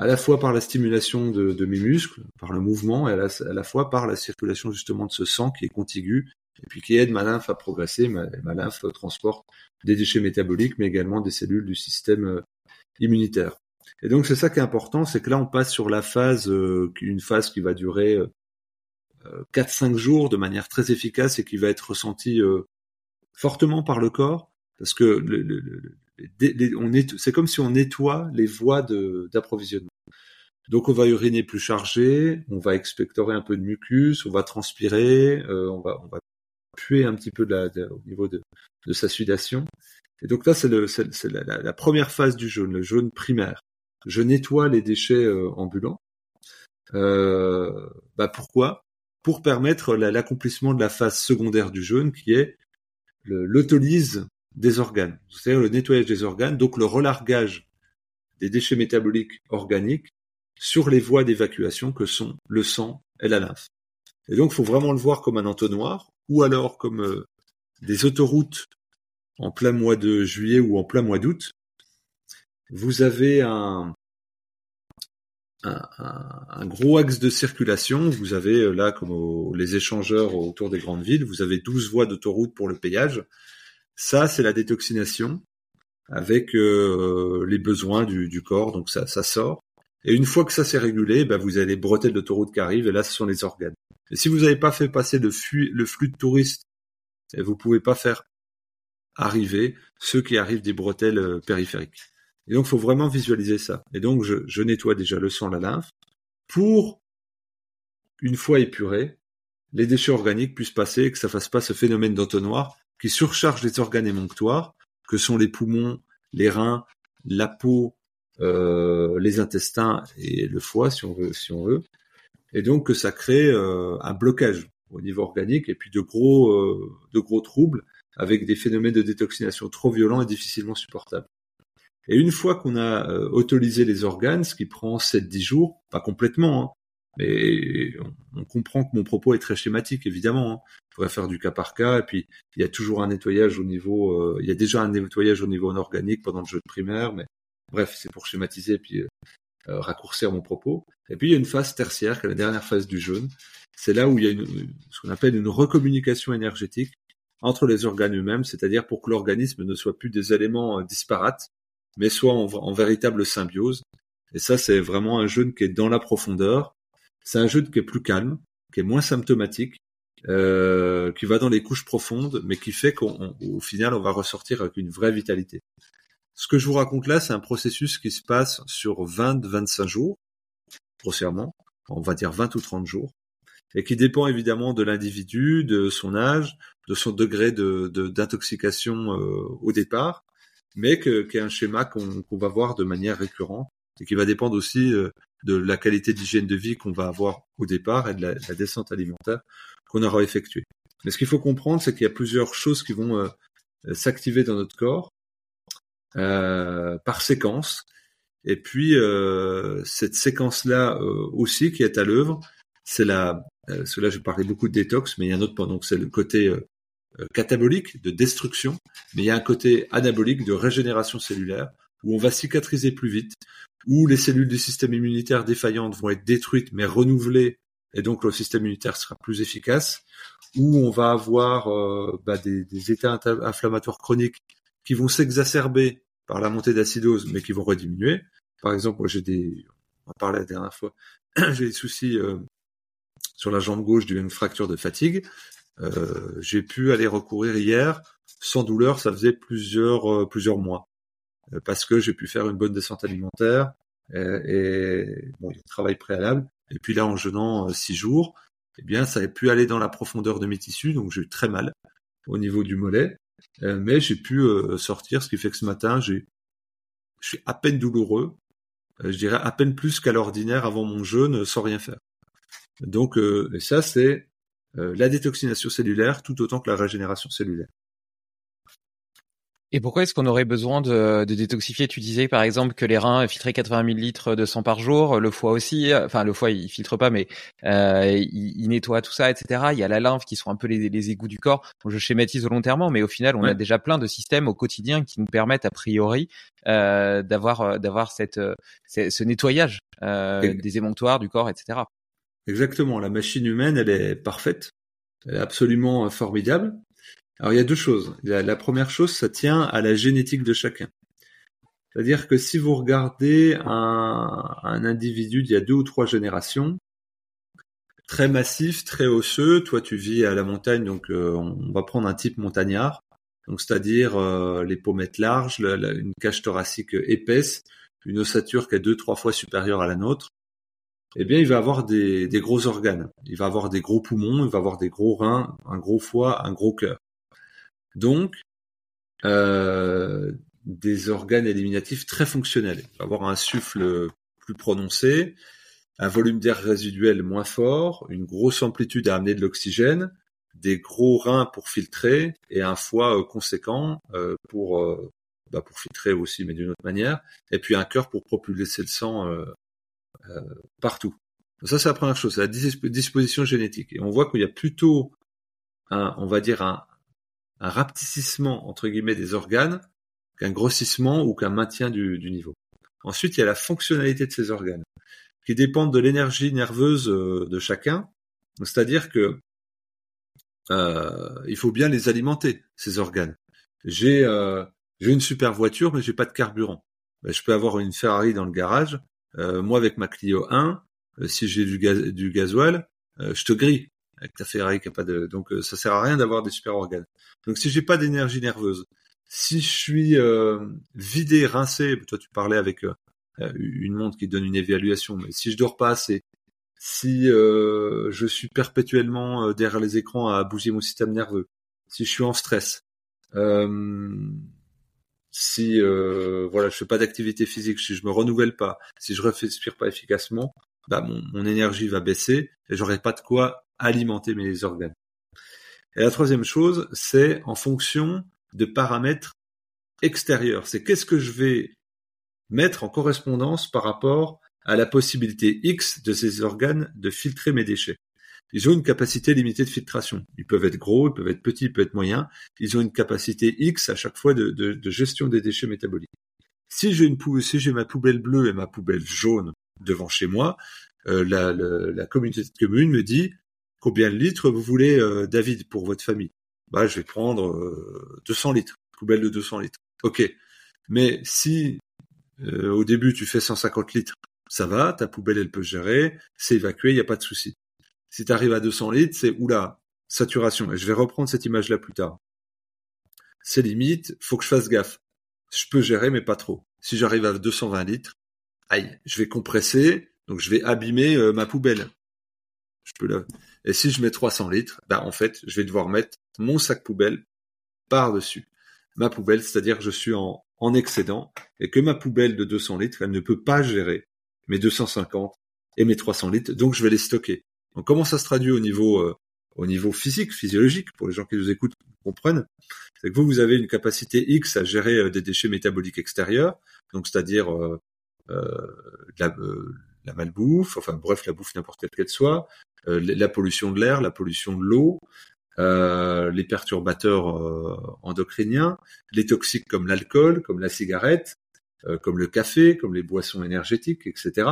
à la fois par la stimulation de, mes muscles, par le mouvement, et à la, fois par la circulation justement de ce sang qui est contigu, et puis qui aide ma lymphe à progresser. Ma, lymphe transporte des déchets métaboliques, mais également des cellules du système euh, immunitaire. Et donc c'est ça qui est important, c'est que là on passe sur la phase, euh, une phase qui va durer euh, 4-5 jours de manière très efficace et qui va être ressentie euh, fortement par le corps, parce que le, c'est comme si on nettoie les voies d'approvisionnement. Donc on va uriner plus chargé, on va expectorer un peu de mucus, on va transpirer, euh, on va on va puer un petit peu de la, au niveau de, de sa sudation. Et donc là c'est c'est la, la, première phase du jaune, le jaune primaire. Je nettoie les déchets euh, ambulants. Euh, bah pourquoi? Pour permettre l'accomplissement de la phase secondaire du jaune qui est l'autolyse des organes, c'est-à-dire le nettoyage des organes, donc le relargage des déchets métaboliques organiques sur les voies d'évacuation que sont le sang et la lymphe. Et donc, il faut vraiment le voir comme un entonnoir, ou alors comme euh, des autoroutes en plein mois de juillet ou en plein mois d'août. Vous avez un, gros axe de circulation. Vous avez euh, là, comme les échangeurs autour des grandes villes, vous avez 12 voies d'autoroute pour le péage. Ça, c'est la détoxination avec euh, les besoins du, corps. Donc ça, sort. Et une fois que ça s'est régulé, ben vous avez les bretelles d'autoroute qui arrivent, et là, ce sont les organes. Et si vous n'avez pas fait passer le flux, de touristes, vous pouvez pas faire arriver ceux qui arrivent des bretelles euh, périphériques. Et donc, il faut vraiment visualiser ça. Et donc, je, je nettoie déjà le sang, la lymphe, pour, une fois épuré, les déchets organiques puissent passer et que ça fasse pas ce phénomène d'entonnoir qui surcharge les organes émonctoires, que sont les poumons, les reins, la peau, euh, les intestins et le foie, si on veut. Et donc que ça crée euh, un blocage au niveau organique et puis de gros, euh, de gros troubles avec des phénomènes de détoxination trop violents et difficilement supportables. Et une fois qu'on a autorisé les organes, ce qui prend 7-10 jours, pas complètement, hein, mais on, comprend que mon propos est très schématique, évidemment. Hein. Il faudrait faire du cas par cas, et puis il y a toujours un nettoyage au niveau, euh, il y a déjà un nettoyage au niveau organique pendant le jeûne primaire, mais bref, c'est pour schématiser et puis euh, raccourcir mon propos. Et puis il y a une phase tertiaire, qui est la dernière phase du jeûne. C'est là où il y a une, ce qu'on appelle une recommunication énergétique entre les organes eux-mêmes, c'est-à-dire pour que l'organisme ne soit plus des éléments disparates, mais soit en, véritable symbiose. Et ça, c'est vraiment un jeûne qui est dans la profondeur. C'est un jeûne qui est plus calme, qui est moins symptomatique, euh, qui va dans les couches profondes, mais qui fait qu'au final, on va ressortir avec une vraie vitalité. Ce que je vous raconte là, c'est un processus qui se passe sur 20-25 jours, grossièrement, on va dire 20 ou 30 jours, et qui dépend évidemment de l'individu, de son âge, de son degré d'intoxication de, euh, au départ, mais qui est un schéma qu'on va voir de manière récurrente et qui va dépendre aussi euh, de la qualité d'hygiène de vie qu'on va avoir au départ et de la, descente alimentaire qu'on aura effectuée. Mais ce qu'il faut comprendre, c'est qu'il y a plusieurs choses qui vont euh, s'activer dans notre corps euh, par séquence. Et puis euh, cette séquence-là aussi qui est à l'œuvre, c'est la. cela, je parlais beaucoup de détox, mais il y a un autre point. Donc c'est le côté catabolique, de destruction, mais il y a un côté anabolique de régénération cellulaire, où on va cicatriser plus vite, où les cellules du système immunitaire défaillantes vont être détruites mais renouvelées, et donc le système immunitaire sera plus efficace, où on va avoir euh, bah, des, états inflammatoires chroniques qui vont s'exacerber par la montée d'acidose, mais qui vont rediminuer. Par exemple, moi j'ai des, on en parlait la dernière fois, j'ai des soucis euh, sur la jambe gauche d'une fracture de fatigue. Euh, j'ai pu aller recourir hier sans douleur, ça faisait plusieurs plusieurs mois parce que j'ai pu faire une bonne descente alimentaire et, bon, il y a un travail préalable. Et puis là, en jeûnant six jours, eh bien, ça a pu aller dans la profondeur de mes tissus, donc j'ai eu très mal au niveau du mollet, mais j'ai pu sortir, ce qui fait que ce matin, j'ai, je suis à peine douloureux, je dirais à peine plus qu'à l'ordinaire avant mon jeûne, sans rien faire. Donc, et ça, c'est euh, la détoxination cellulaire tout autant que la régénération cellulaire. Et pourquoi est-ce qu'on aurait besoin de, de, détoxifier? Tu disais par exemple que les reins filtraient 80 000 litres de sang par jour, le foie aussi. Enfin, le foie il filtre pas, mais euh, il, nettoie tout ça, etc. Il y a la lymphe qui sont un peu les, les égouts du corps. je schématise volontairement, mais au final, on a déjà plein de systèmes au quotidien qui nous permettent a priori euh, d'avoir euh, d'avoir cette euh, ce nettoyage euh, des émonctoires du corps, etc. Exactement, la machine humaine, elle est parfaite, elle est absolument euh, formidable. Alors il y a deux choses. La, première chose, ça tient à la génétique de chacun. C'est-à-dire que si vous regardez un, individu d'il y a deux ou trois générations, très massif, très osseux, toi tu vis à la montagne, donc euh, on va prendre un type montagnard, donc c'est-à-dire euh, les pommettes larges, une cage thoracique épaisse, une ossature qui est deux trois fois supérieure à la nôtre, eh bien, il va avoir des, gros organes. Il va avoir des gros poumons, il va avoir des gros reins, un gros foie, un gros cœur. Donc, euh, des organes éliminatifs très fonctionnels. Va avoir un souffle plus prononcé, un volume d'air résiduel moins fort, une grosse amplitude à amener de l'oxygène, des gros reins pour filtrer et un foie euh, conséquent euh, pour bah, pour filtrer aussi, mais d'une autre manière, et puis un cœur pour propulser le sang partout. Ça, c'est la première chose, la disposition génétique. Et on voit qu'il y a plutôt un, on va dire un, un rapetissement entre guillemets des organes qu'un grossissement ou qu'un maintien du, niveau. Ensuite, il y a la fonctionnalité de ces organes, qui dépendent de l'énergie nerveuse de chacun. C'est-à-dire que il faut bien les alimenter ces organes. J'ai j'ai une super voiture, mais j'ai pas de carburant. Ben, je peux avoir une Ferrari dans le garage. moi, avec ma Clio 1, si j'ai du, gaz, du gasoil, je te grille avec ta Ferrari qui a pas de. Donc, ça sert à rien d'avoir des super organes. Donc, si j'ai pas d'énergie nerveuse, si je suis euh, vidé, rincé, toi tu parlais avec euh, une montre qui donne une évaluation, mais si je dors pas assez, si euh, je suis perpétuellement derrière les écrans à bouger mon système nerveux, si je suis en stress, si voilà je fais pas d'activité physique, si je me renouvelle pas, si je respire pas efficacement, bah mon, mon énergie va baisser et j'aurai pas de quoi alimenter mes organes. Et la troisième chose, c'est en fonction de paramètres extérieurs. C'est qu'est-ce que je vais mettre en correspondance par rapport à la possibilité X de ces organes de filtrer mes déchets. Ils ont une capacité limitée de filtration. Ils peuvent être gros, ils peuvent être petits, ils peuvent être moyens. Ils ont une capacité X à chaque fois de, gestion des déchets métaboliques. Si j'ai une j'ai ma poubelle bleue et ma poubelle jaune devant chez moi, euh, la, communauté de communes me dit combien de litres vous voulez, euh, David, pour votre famille? Bah, je vais prendre 200 euh, litres, poubelle de 200 litres. Ok. Mais si euh, au début tu fais 150 litres, ça va, ta poubelle elle peut gérer, c'est évacué, il n'y a pas de souci. Si tu arrives à 200 litres, c'est oula, saturation. Et je vais reprendre cette image-là plus tard. C'est limite, faut que je fasse gaffe. Je peux gérer, mais pas trop. Si j'arrive à 220 litres, aïe, je vais compresser, donc je vais abîmer euh, ma poubelle. Je peux la... Et si je mets 300 litres, bah en fait, je vais devoir mettre mon sac poubelle par-dessus ma poubelle, c'est-à-dire que je suis en, en excédent et que ma poubelle de 200 litres, elle ne peut pas gérer mes 250 et mes 300 litres, donc je vais les stocker. Donc comment ça se traduit au niveau euh, au niveau physique, physiologique, pour les gens qui nous écoutent comprennent, c'est que vous, vous avez une capacité X à gérer euh, des déchets métaboliques extérieurs, donc c'est-à-dire euh, la, la malbouffe, enfin bref, la bouffe n'importe quelle qu'elle soit, la pollution de l'air, la pollution de l'eau, euh, les perturbateurs euh, endocriniens, les toxiques comme l'alcool, comme la cigarette, euh, comme le café, comme les boissons énergétiques, etc.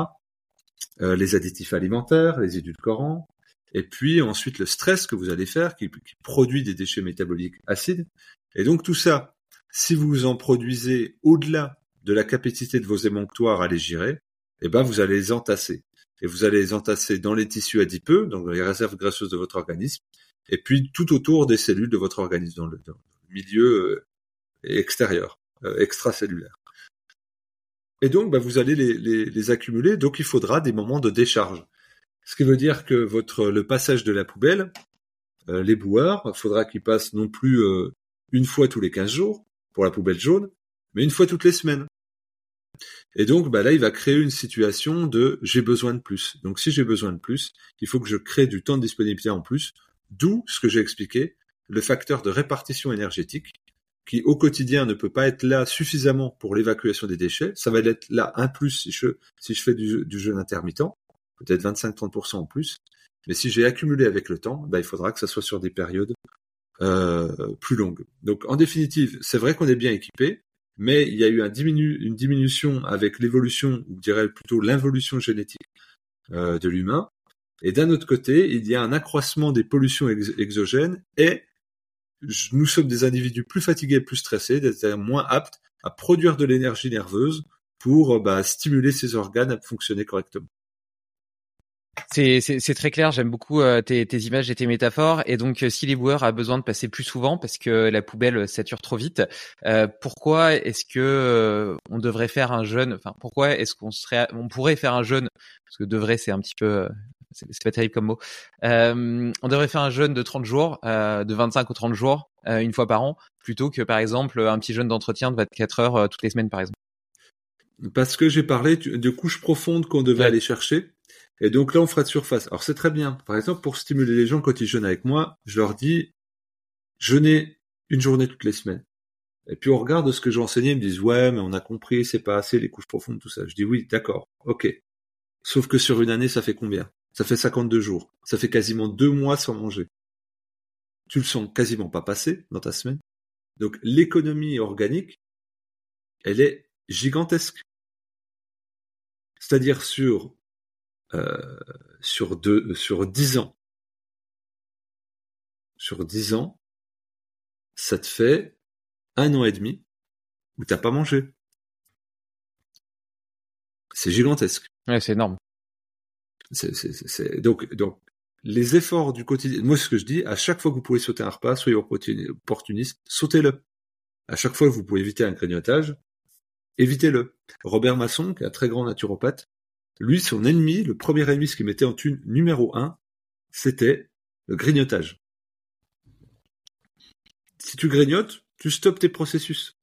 les additifs alimentaires, les édulcorants, et puis ensuite le stress que vous allez faire qui, produit des déchets métaboliques acides. Et donc tout ça, si vous en produisez au-delà de la capacité de vos émonctoires à les gérer, eh ben vous allez les entasser. Et vous allez les entasser dans les tissus adipeux, donc dans les réserves graisseuses de votre organisme, et puis tout autour des cellules de votre organisme, dans le, milieu euh, extérieur, euh, extracellulaire. Et donc, bah, vous allez les, accumuler, donc il faudra des moments de décharge. Ce qui veut dire que votre le passage de la poubelle, euh, les boueurs, faudra qu'ils passent non plus une fois tous les 15 jours pour la poubelle jaune, mais une fois toutes les semaines. Et donc bah là, il va créer une situation de j'ai besoin de plus. Donc si j'ai besoin de plus, il faut que je crée du temps de disponibilité en plus D'où ce que j'ai expliqué, le facteur de répartition énergétique, qui au quotidien ne peut pas être là suffisamment pour l'évacuation des déchets. Ça va être là un plus si je, fais du, du jeûne intermittent, peut-être 25-30% en plus. Mais si j'ai accumulé avec le temps, bah, il faudra que ça soit sur des périodes euh, plus longues. Donc en définitive, c'est vrai qu'on est bien équipé, mais il y a eu une diminution avec l'évolution, ou je plutôt l'involution génétique euh, de l'humain, et d'un autre côté, il y a un accroissement des pollutions exogènes et nous sommes des individus plus fatigués, plus stressés, c'est-à-dire moins aptes à produire de l'énergie nerveuse pour bah, stimuler ces organes à fonctionner correctement. C'est très clair, j'aime beaucoup euh, tes, tes, images et tes métaphores. Et donc, euh, si les boueurs a besoin de passer plus souvent parce que la poubelle sature trop vite, euh, pourquoi est-ce que on devrait faire un jeûne? Enfin, pourquoi est-ce qu'on serait, on pourrait faire un jeûne? Parce que devrait, c'est un petit peu c'est pas terrible comme mot. Euh, on devrait faire un jeûne de 30 jours, euh, de 25 ou 30 jours, euh, une fois par an, plutôt que par exemple un petit jeûne d'entretien de 24 heures toutes les semaines par exemple. Parce que j'ai parlé de couches profondes qu'on devait aller chercher. Et donc là, on fera de surface. Alors c'est très bien. Par exemple, pour stimuler les gens quand ils jeûnent avec moi, je leur dis, jeûnez une journée toutes les semaines. Et puis on regarde ce que j'ai enseigné, ils me disent, ouais, mais on a compris, c'est pas assez les couches profondes, tout ça. Je dis, oui, d'accord, ok. Sauf que sur une année, ça fait combien? Ça fait 52 jours. Ça fait quasiment deux mois sans manger. Tu le sens quasiment pas passer dans ta semaine. Donc l'économie organique, elle est gigantesque. C'est-à-dire sur sur deux, sur dix ans, sur dix ans, ça te fait un an et demi où t'as pas mangé. C'est gigantesque. Ouais, c'est énorme. C'est, donc, donc, les efforts du quotidien. Moi, ce que je dis, à chaque fois que vous pouvez sauter un repas, soyez opportuniste, sautez-le. À chaque fois que vous pouvez éviter un grignotage, évitez-le. Robert Masson, qui est un très grand naturopathe, lui, son ennemi, le premier ennemi, ce qu'il mettait en thune numéro un, c'était le grignotage. Si tu grignotes, tu stoppes tes processus.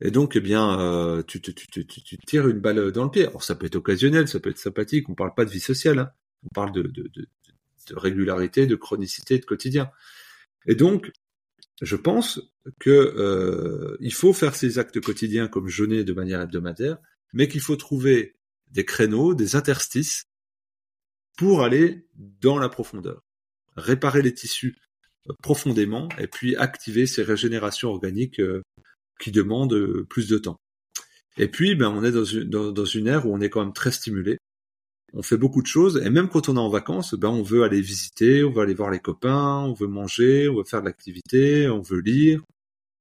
Et donc, eh bien, euh, tu, tires une balle dans le pied. Alors, ça peut être occasionnel, ça peut être sympathique. On parle pas de vie sociale. Hein. On parle de, régularité, de chronicité, de quotidien. Et donc, je pense que euh, il faut faire ces actes quotidiens comme jeûner de manière hebdomadaire, mais qu'il faut trouver des créneaux, des interstices pour aller dans la profondeur, réparer les tissus profondément et puis activer ces régénérations organiques euh, qui demandent euh, plus de temps. Et puis, ben, on est dans une, dans, une ère où on est quand même très stimulé. On fait beaucoup de choses et même quand on est en vacances, ben, on veut aller visiter, on veut aller voir les copains, on veut manger, on veut faire de l'activité, on veut lire.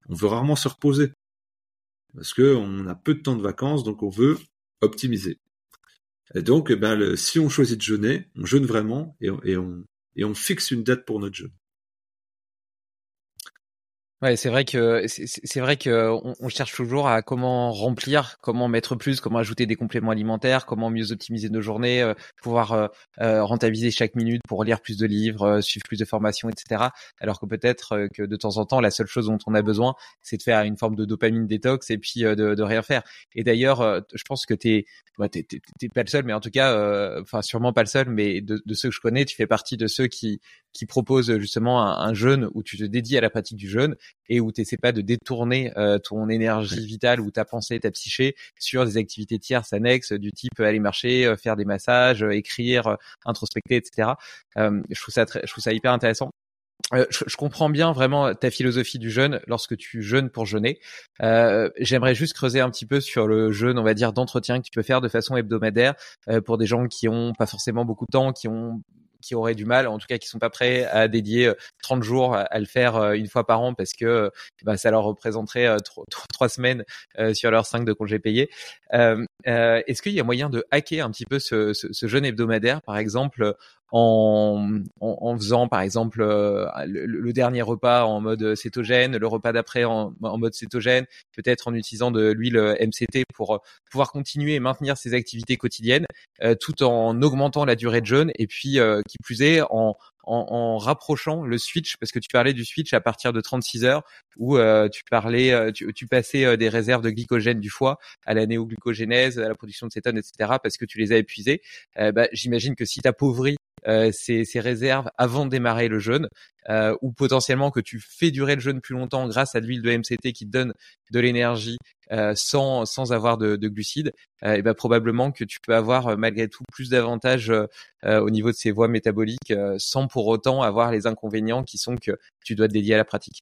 On veut rarement se reposer parce que on a peu de temps de vacances, donc on veut optimiser. Donc, eh ben, si on choisit de jeûner, on jeûne vraiment et, et, on, et on fixe une date pour notre jeûne. Ouais, c'est vrai que c'est vrai que on, cherche toujours à comment remplir, comment mettre plus, comment ajouter des compléments alimentaires, comment mieux optimiser nos journées, euh, pouvoir euh, euh, rentabiliser chaque minute pour lire plus de livres, suivre plus de formations, etc. Alors que peut-être que de temps en temps, la seule chose dont on a besoin, c'est de faire une forme de dopamine détox et puis de, de rien faire. Et d'ailleurs, je pense que t'es bah, t'es pas le seul, mais en tout cas, enfin sûrement pas le seul, mais de, de, ceux que je connais, tu fais partie de ceux qui qui proposent justement un, un jeûne où tu te dédies à la pratique du jeûne et où tu pas de détourner euh, ton énergie vitale ou ta pensée, ta psyché sur des activités tierces annexes du type aller marcher, euh, faire des massages, euh, écrire, introspecter, etc. je trouve ça très, je trouve ça hyper intéressant. je, comprends bien vraiment ta philosophie du jeûne lorsque tu jeûnes pour jeûner. J'aimerais juste creuser un petit peu sur le jeûne, on va dire, d'entretien que tu peux faire de façon hebdomadaire pour des gens qui ont pas forcément beaucoup de temps, qui ont qui auraient du mal, en tout cas qui sont pas prêts à dédier 30 euh, jours à, le faire euh, une fois par an parce que bah, ça leur représenterait euh, trois semaines sur leurs cinq de congés payés. Est-ce qu'il y a moyen de hacker un petit peu ce, ce, ce jeûne hebdomadaire, par exemple, en, en, faisant par exemple euh, le, dernier repas en mode cétogène, le repas d'après en, en, mode cétogène, peut-être en utilisant de l'huile MCT pour euh, pouvoir continuer et maintenir ses activités quotidiennes, euh, tout en augmentant la durée de jeûne et puis qui plus est en, en, rapprochant le switch, parce que tu parlais du switch à partir de 36 heures, où tu parlais, tu, tu, passais des réserves de glycogène du foie à la néoglucogénèse, à la production de cétone, etc., parce que tu les as épuisées. bah, J'imagine que si tu appauvris euh, ces, réserves avant de démarrer le jeûne, euh, ou potentiellement que tu fais durer le jeûne plus longtemps grâce à l'huile de MCT qui te donne de l'énergie euh, sans sans avoir de, de glucides, et ben probablement que tu peux avoir malgré tout plus d'avantages au niveau de ces voies métaboliques sans pour autant avoir les inconvénients qui sont que tu dois te dédier à la pratique.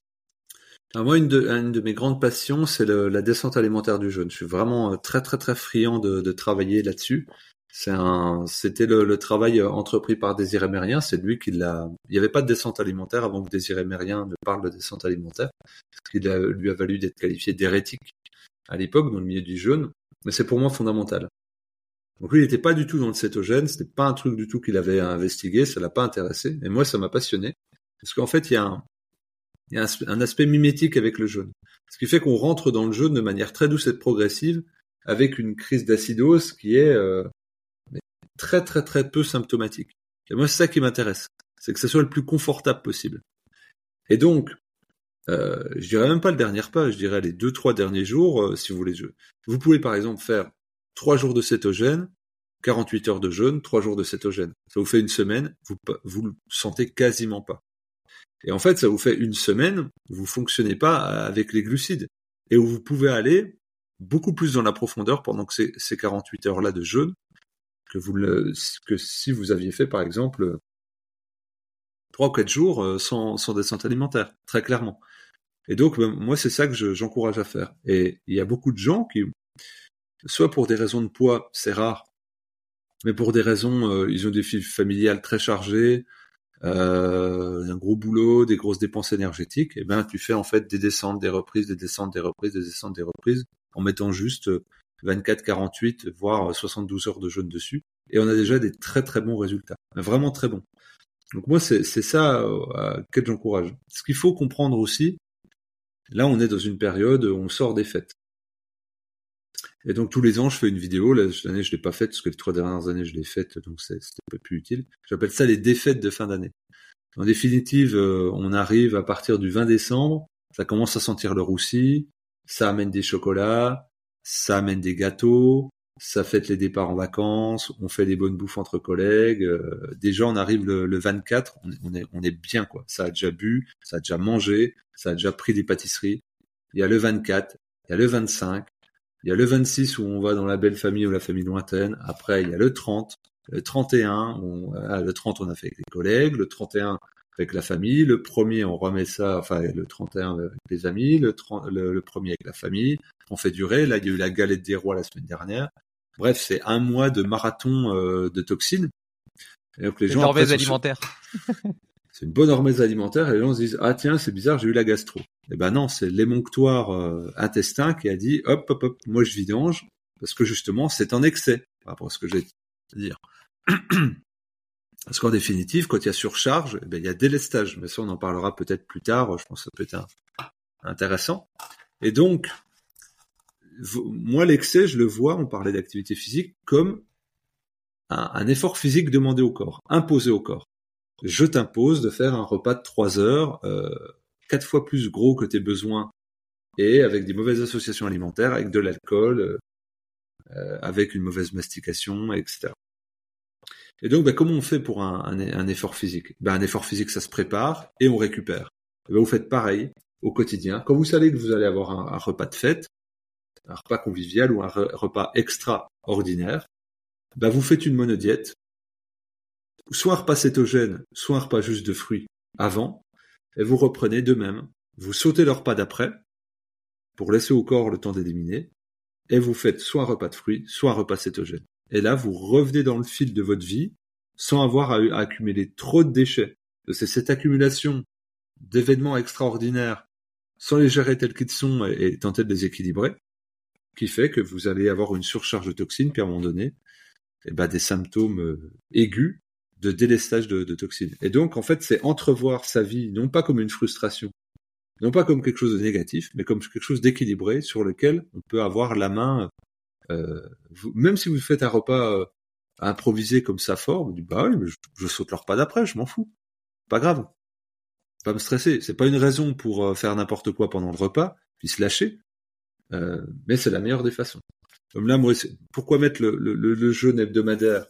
moi, une de, une de mes grandes passions, c'est la descente alimentaire du jeûne. Je suis vraiment très très très friand de travailler là-dessus. C'était le, travail euh, entrepris par Désiré Mérien. C'est lui qui l'a. Il n'y avait pas de descente alimentaire avant que Désiré Mérien ne parle de descente alimentaire, ce qui lui a valu d'être qualifié d'hérétique à l'époque dans le milieu du jeûne. Mais c'est pour moi fondamental. Donc lui, il n'était pas du tout dans le cétogène. C'était pas un truc du tout qu'il avait investigué. Ça l'a pas intéressé. Et moi, ça m'a passionné parce qu'en fait, il y a un, y a un aspect mimétique avec le jeûne. Ce qui fait qu'on rentre dans le jeûne de manière très douce et progressive, avec une crise d'acidose qui est euh, très très très peu symptomatique. Et moi, c'est ça qui m'intéresse, c'est que ça soit le plus confortable possible. Et donc, euh, je dirais même pas le dernier pas, je dirais les deux trois derniers jours, euh, si vous voulez. Vous pouvez par exemple faire trois jours de cétogène, 48 heures de jeûne, trois jours de cétogène. Ça vous fait une semaine, vous vous le sentez quasiment pas. Et en fait, ça vous fait une semaine, vous fonctionnez pas avec les glucides et vous pouvez aller beaucoup plus dans la profondeur pendant que ces, ces 48 heures là de jeûne que vous le, que si vous aviez fait par exemple trois ou quatre jours euh, sans, sans descente alimentaire, très clairement. Et donc ben, moi c'est ça que j'encourage à faire. Et il y a beaucoup de gens qui, soit pour des raisons de poids, c'est rare, mais pour des raisons, ils ont des filles familiales très chargées, un gros boulot, des grosses dépenses énergétiques, et ben tu fais en fait des descentes, des reprises, des descentes, des reprises, des descentes, des reprises, en mettant juste 24, 48, voire 72 heures de jeûne dessus, et on a déjà des très très bons résultats, vraiment très bons. Donc moi c'est ça à quel j'encourage. Ce qu'il faut comprendre aussi, là on est dans une période où on sort des fêtes. Et donc tous les ans, je fais une vidéo. Là, cette année, je l'ai pas faite parce que les trois dernières années, je l'ai faite, donc c'était pas plus utile. J'appelle ça les défaites de fin d'année. En définitive, euh, on arrive à partir du 20 décembre, ça commence à sentir le roussi, ça amène des chocolats, ça amène des gâteaux, ça fête les départs en vacances, on fait des bonnes bouffes entre collègues. Euh, déjà, on arrive le, 24, on est, bien quoi. Ça a déjà bu, ça a déjà mangé, ça a déjà pris des pâtisseries. Il y a le 24, il y a le 25, il y a le 26 où on va dans la belle famille ou la famille lointaine. Après, il y a le 30, le 31. On, ah, le 30, on a fait avec les collègues. Le 31, avec la famille. Le premier, on remet ça, enfin, le 31 avec les amis. Le, 30, le, premier avec la famille. On fait durer. Là, il y a eu la galette des rois la semaine dernière. Bref, c'est un mois de marathon euh, de toxines. Et donc les gens alimentaire. c'est une bonne hormèse alimentaire et les gens se disent ah tiens c'est bizarre j'ai eu la gastro. Eh ben non, c'est l'émonctoire euh, intestin qui a dit hop hop hop, moi je vidange parce que justement c'est en excès par rapport à ce que j'ai à dire. Parce qu'en définitive, quand il y a surcharge, eh ben, il y a délestage. Mais ça, on en parlera peut-être plus tard. Je pense que ça peut être intéressant. Et donc, moi, l'excès, je le vois, on parlait d'activité physique, comme un, effort physique demandé au corps, imposé au corps. Je t'impose de faire un repas de trois heures, euh, quatre fois plus gros que tes besoins et avec des mauvaises associations alimentaires, avec de l'alcool, euh, euh, avec une mauvaise mastication, etc. Et donc, ben, comment on fait pour un, effort physique? Ben, Un effort physique, ça se prépare et on récupère. Et ben, vous faites pareil au quotidien. Quand vous savez que vous allez avoir un repas de fête, un repas convivial ou un repas extraordinaire, ben, vous faites une monodiète, soit un repas cétogène, soit un repas juste de fruits avant, et vous reprenez de même. Vous sautez le repas d'après pour laisser au corps le temps d'éliminer et vous faites soit un repas de fruits, soit un repas cétogène. Et là, vous revenez dans le fil de votre vie sans avoir à, accumuler trop de déchets. C'est cette accumulation d'événements extraordinaires sans les gérer tels qu'ils sont et, tenter de les équilibrer qui fait que vous allez avoir une surcharge de toxines puis à un moment donné eh ben, des symptômes euh, aigus de délestage de, toxines. Et donc, en fait, c'est entrevoir sa vie, non pas comme une frustration, non pas comme quelque chose de négatif, mais comme quelque chose d'équilibré sur lequel on peut avoir la main. Euh, même si vous faites un repas euh, improvisé comme ça fort, vous dites bah oui, mais je, saute le repas d'après, je m'en fous, pas grave, pas me stresser. C'est pas une raison pour faire n'importe quoi pendant le repas, puis se lâcher, euh, mais c'est la meilleure des façons. Comme là, moi, pourquoi mettre le, le, le jeûne hebdomadaire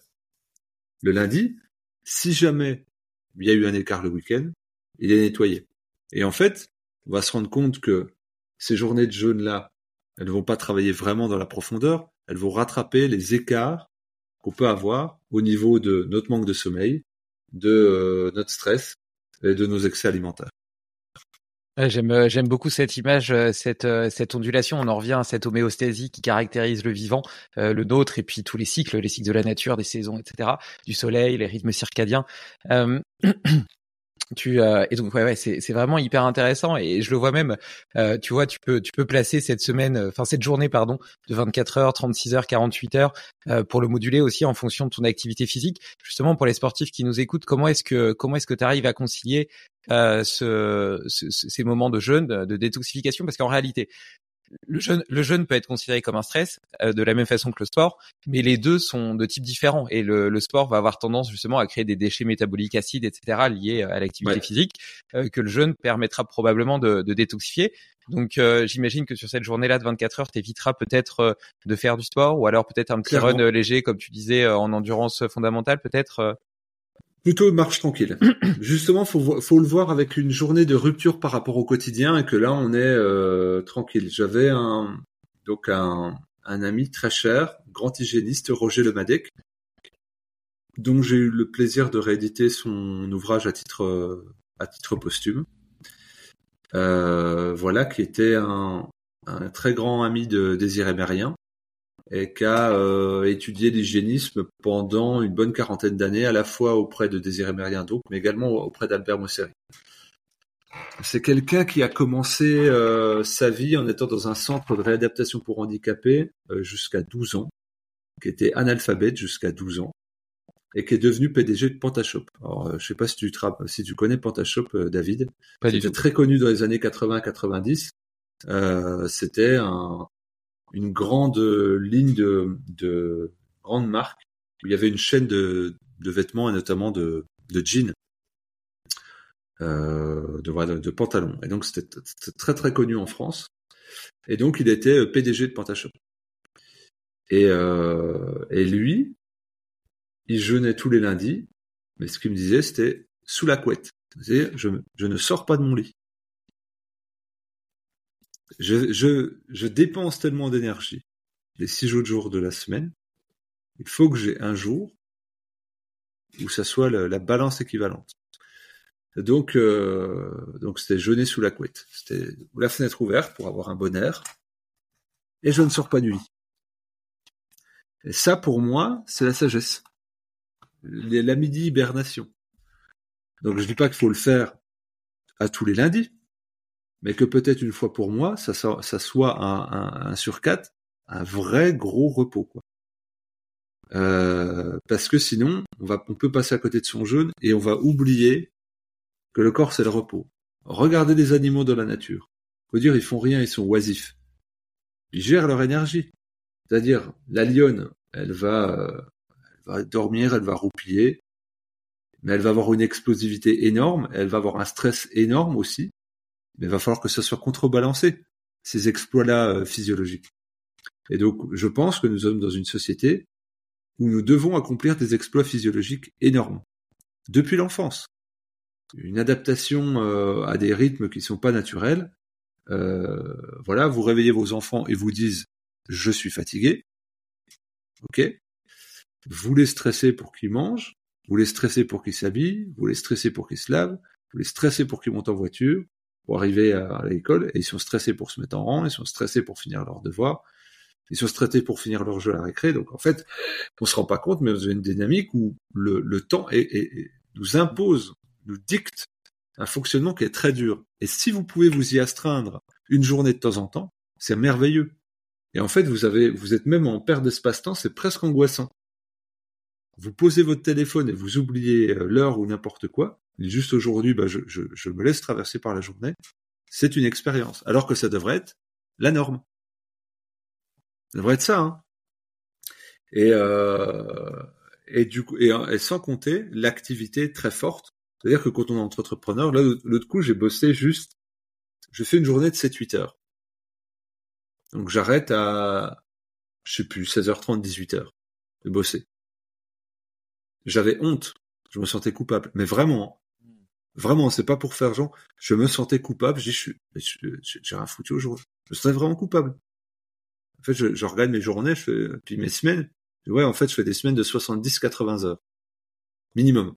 le lundi si jamais il y a eu un écart le week-end, il est nettoyé. Et en fait, on va se rendre compte que ces journées de jeûne-là, elles ne vont pas travailler vraiment dans la profondeur, elles vont rattraper les écarts qu'on peut avoir au niveau de notre manque de sommeil, de euh, notre stress et de nos excès alimentaires. J'aime euh, j'aime beaucoup cette image, euh, cette euh, cette ondulation. On en revient à cette homéostasie qui caractérise le vivant, le nôtre, et puis tous les cycles, les cycles de la nature, des saisons, etc., du soleil, les rythmes circadiens. tu euh, et donc ouais, ouais c'est c'est vraiment hyper intéressant et je le vois même euh, tu vois tu peux tu peux placer cette semaine enfin cette journée pardon de 24 heures 36 heures 48 heures euh, pour le moduler aussi en fonction de ton activité physique. Justement pour les sportifs qui nous écoutent comment est-ce que comment est-ce que tu arrives à concilier euh, ce, ces moments de jeûne de détoxification? Parce qu'en réalité le jeûne, le jeûne peut être considéré comme un stress euh, de la même façon que le sport, mais les deux sont de types différents et le, le, sport va avoir tendance justement à créer des déchets métaboliques acides, etc. liés à l'activité physique euh, que le jeûne permettra probablement de, de détoxifier. Donc euh, j'imagine que sur cette journée-là de 24 heures, t'éviteras peut-être de faire du sport ou alors peut-être un petit run léger comme tu disais en endurance fondamentale peut-être. Plutôt marche tranquille. Justement, faut faut le voir avec une journée de rupture par rapport au quotidien et que là on est euh, tranquille. J'avais un donc un, un ami très cher, grand hygiéniste, Roger Lemadec, dont j'ai eu le plaisir de rééditer son ouvrage à titre à titre posthume. Euh, voilà, qui était un, un très grand ami de Désiré Mérien, et qui a euh, étudié l'hygiénisme pendant une bonne quarantaine d'années, à la fois auprès de Désiré Meriendonc, mais également auprès d'Albert Mosseri. C'est quelqu'un qui a commencé euh, sa vie en étant dans un centre de réadaptation pour handicapés euh, jusqu'à 12 ans, qui était analphabète jusqu'à 12 ans, et qui est devenu PDG de Pantashop. Alors, euh, je sais pas si tu, si tu connais Pantashop, David. Pas du tout. très connu dans les années 80-90. C'était un, une grande ligne de, de grandes marques où il y avait une chaîne de, de vêtements et notamment de, de jeans euh, de, de, pantalons. Et donc c'était très très connu en France. Et donc il était euh, PDG de Pantashop. Et, euh, et lui, il jeûnait tous les lundis, mais ce qu'il me disait, c'était sous la couette. Je, je ne sors pas de mon lit. Je, je, dépense tellement d'énergie les six jours de la semaine. Il faut que j'ai un jour où ça soit la balance équivalente. Donc, euh, c'était jeûner sous la couette. C'était la fenêtre ouverte pour avoir un bon air. Et je ne sors pas nuit. Et ça, pour moi, c'est la sagesse. La midi hibernation. Donc, je dis pas qu'il faut le faire à tous les lundis, mais que peut-être une fois pour moi, ça, soit un, sur quatre, un vrai gros repos. Quoi. Euh, parce que sinon, on, va, on peut passer à côté de son jeûne et on va oublier que le corps c'est le repos. Regardez les animaux dans la nature. Faut dire ils font rien, ils sont oisifs. Ils gèrent leur énergie. C'est-à-dire la lionne, elle va, euh, elle va dormir, elle va roupiller, mais elle va avoir une explosivité énorme, elle va avoir un stress énorme aussi. Mais il va falloir que ça soit contrebalancé ces exploits-là euh, physiologiques. Et donc je pense que nous sommes dans une société où nous devons accomplir des exploits physiologiques énormes depuis l'enfance une adaptation euh, à des rythmes qui sont pas naturels. Euh, voilà, vous réveillez vos enfants et vous disent je suis fatigué. Ok. Vous les stressez pour qu'ils mangent, vous les stressez pour qu'ils s'habillent, vous les stressez pour qu'ils se lavent, vous les stressez pour qu'ils montent en voiture, arriver à, l'école, et ils sont stressés pour se mettre en rang, ils sont stressés pour finir leurs devoirs, ils sont stressés pour finir leur jeu à la récré. Donc en fait, on se rend pas compte, mais vous avez une dynamique où le, temps nous impose nous dicte un fonctionnement qui est très dur. Et si vous pouvez vous y astreindre une journée de temps en temps, c'est merveilleux. Et en fait, vous avez, vous êtes même en perte d'espace-temps, c'est presque angoissant. Vous posez votre téléphone et vous oubliez euh, l'heure ou n'importe quoi. Juste aujourd'hui, bah, je, me laisse traverser par la journée. C'est une expérience. Alors que ça devrait être la norme. Ça devrait être ça. Hein. Et, euh, du coup, et sans compter l'activité très forte c'est-à-dire que quand on est entrepreneur, là, l'autre coup, j'ai bossé juste, je fais une journée de 7-8 heures. Donc j'arrête à, je sais plus, 16h30, 18h de bosser. J'avais honte. Je me sentais coupable. Mais vraiment, vraiment, c'est pas pour faire genre, je me sentais coupable. J'ai, je j'ai rien foutu aujourd'hui. Je me sentais vraiment coupable. En fait, je, je regarde mes journées, je fais, puis mes semaines. Ouais, en fait, je fais des semaines de 70-80 heures. Minimum.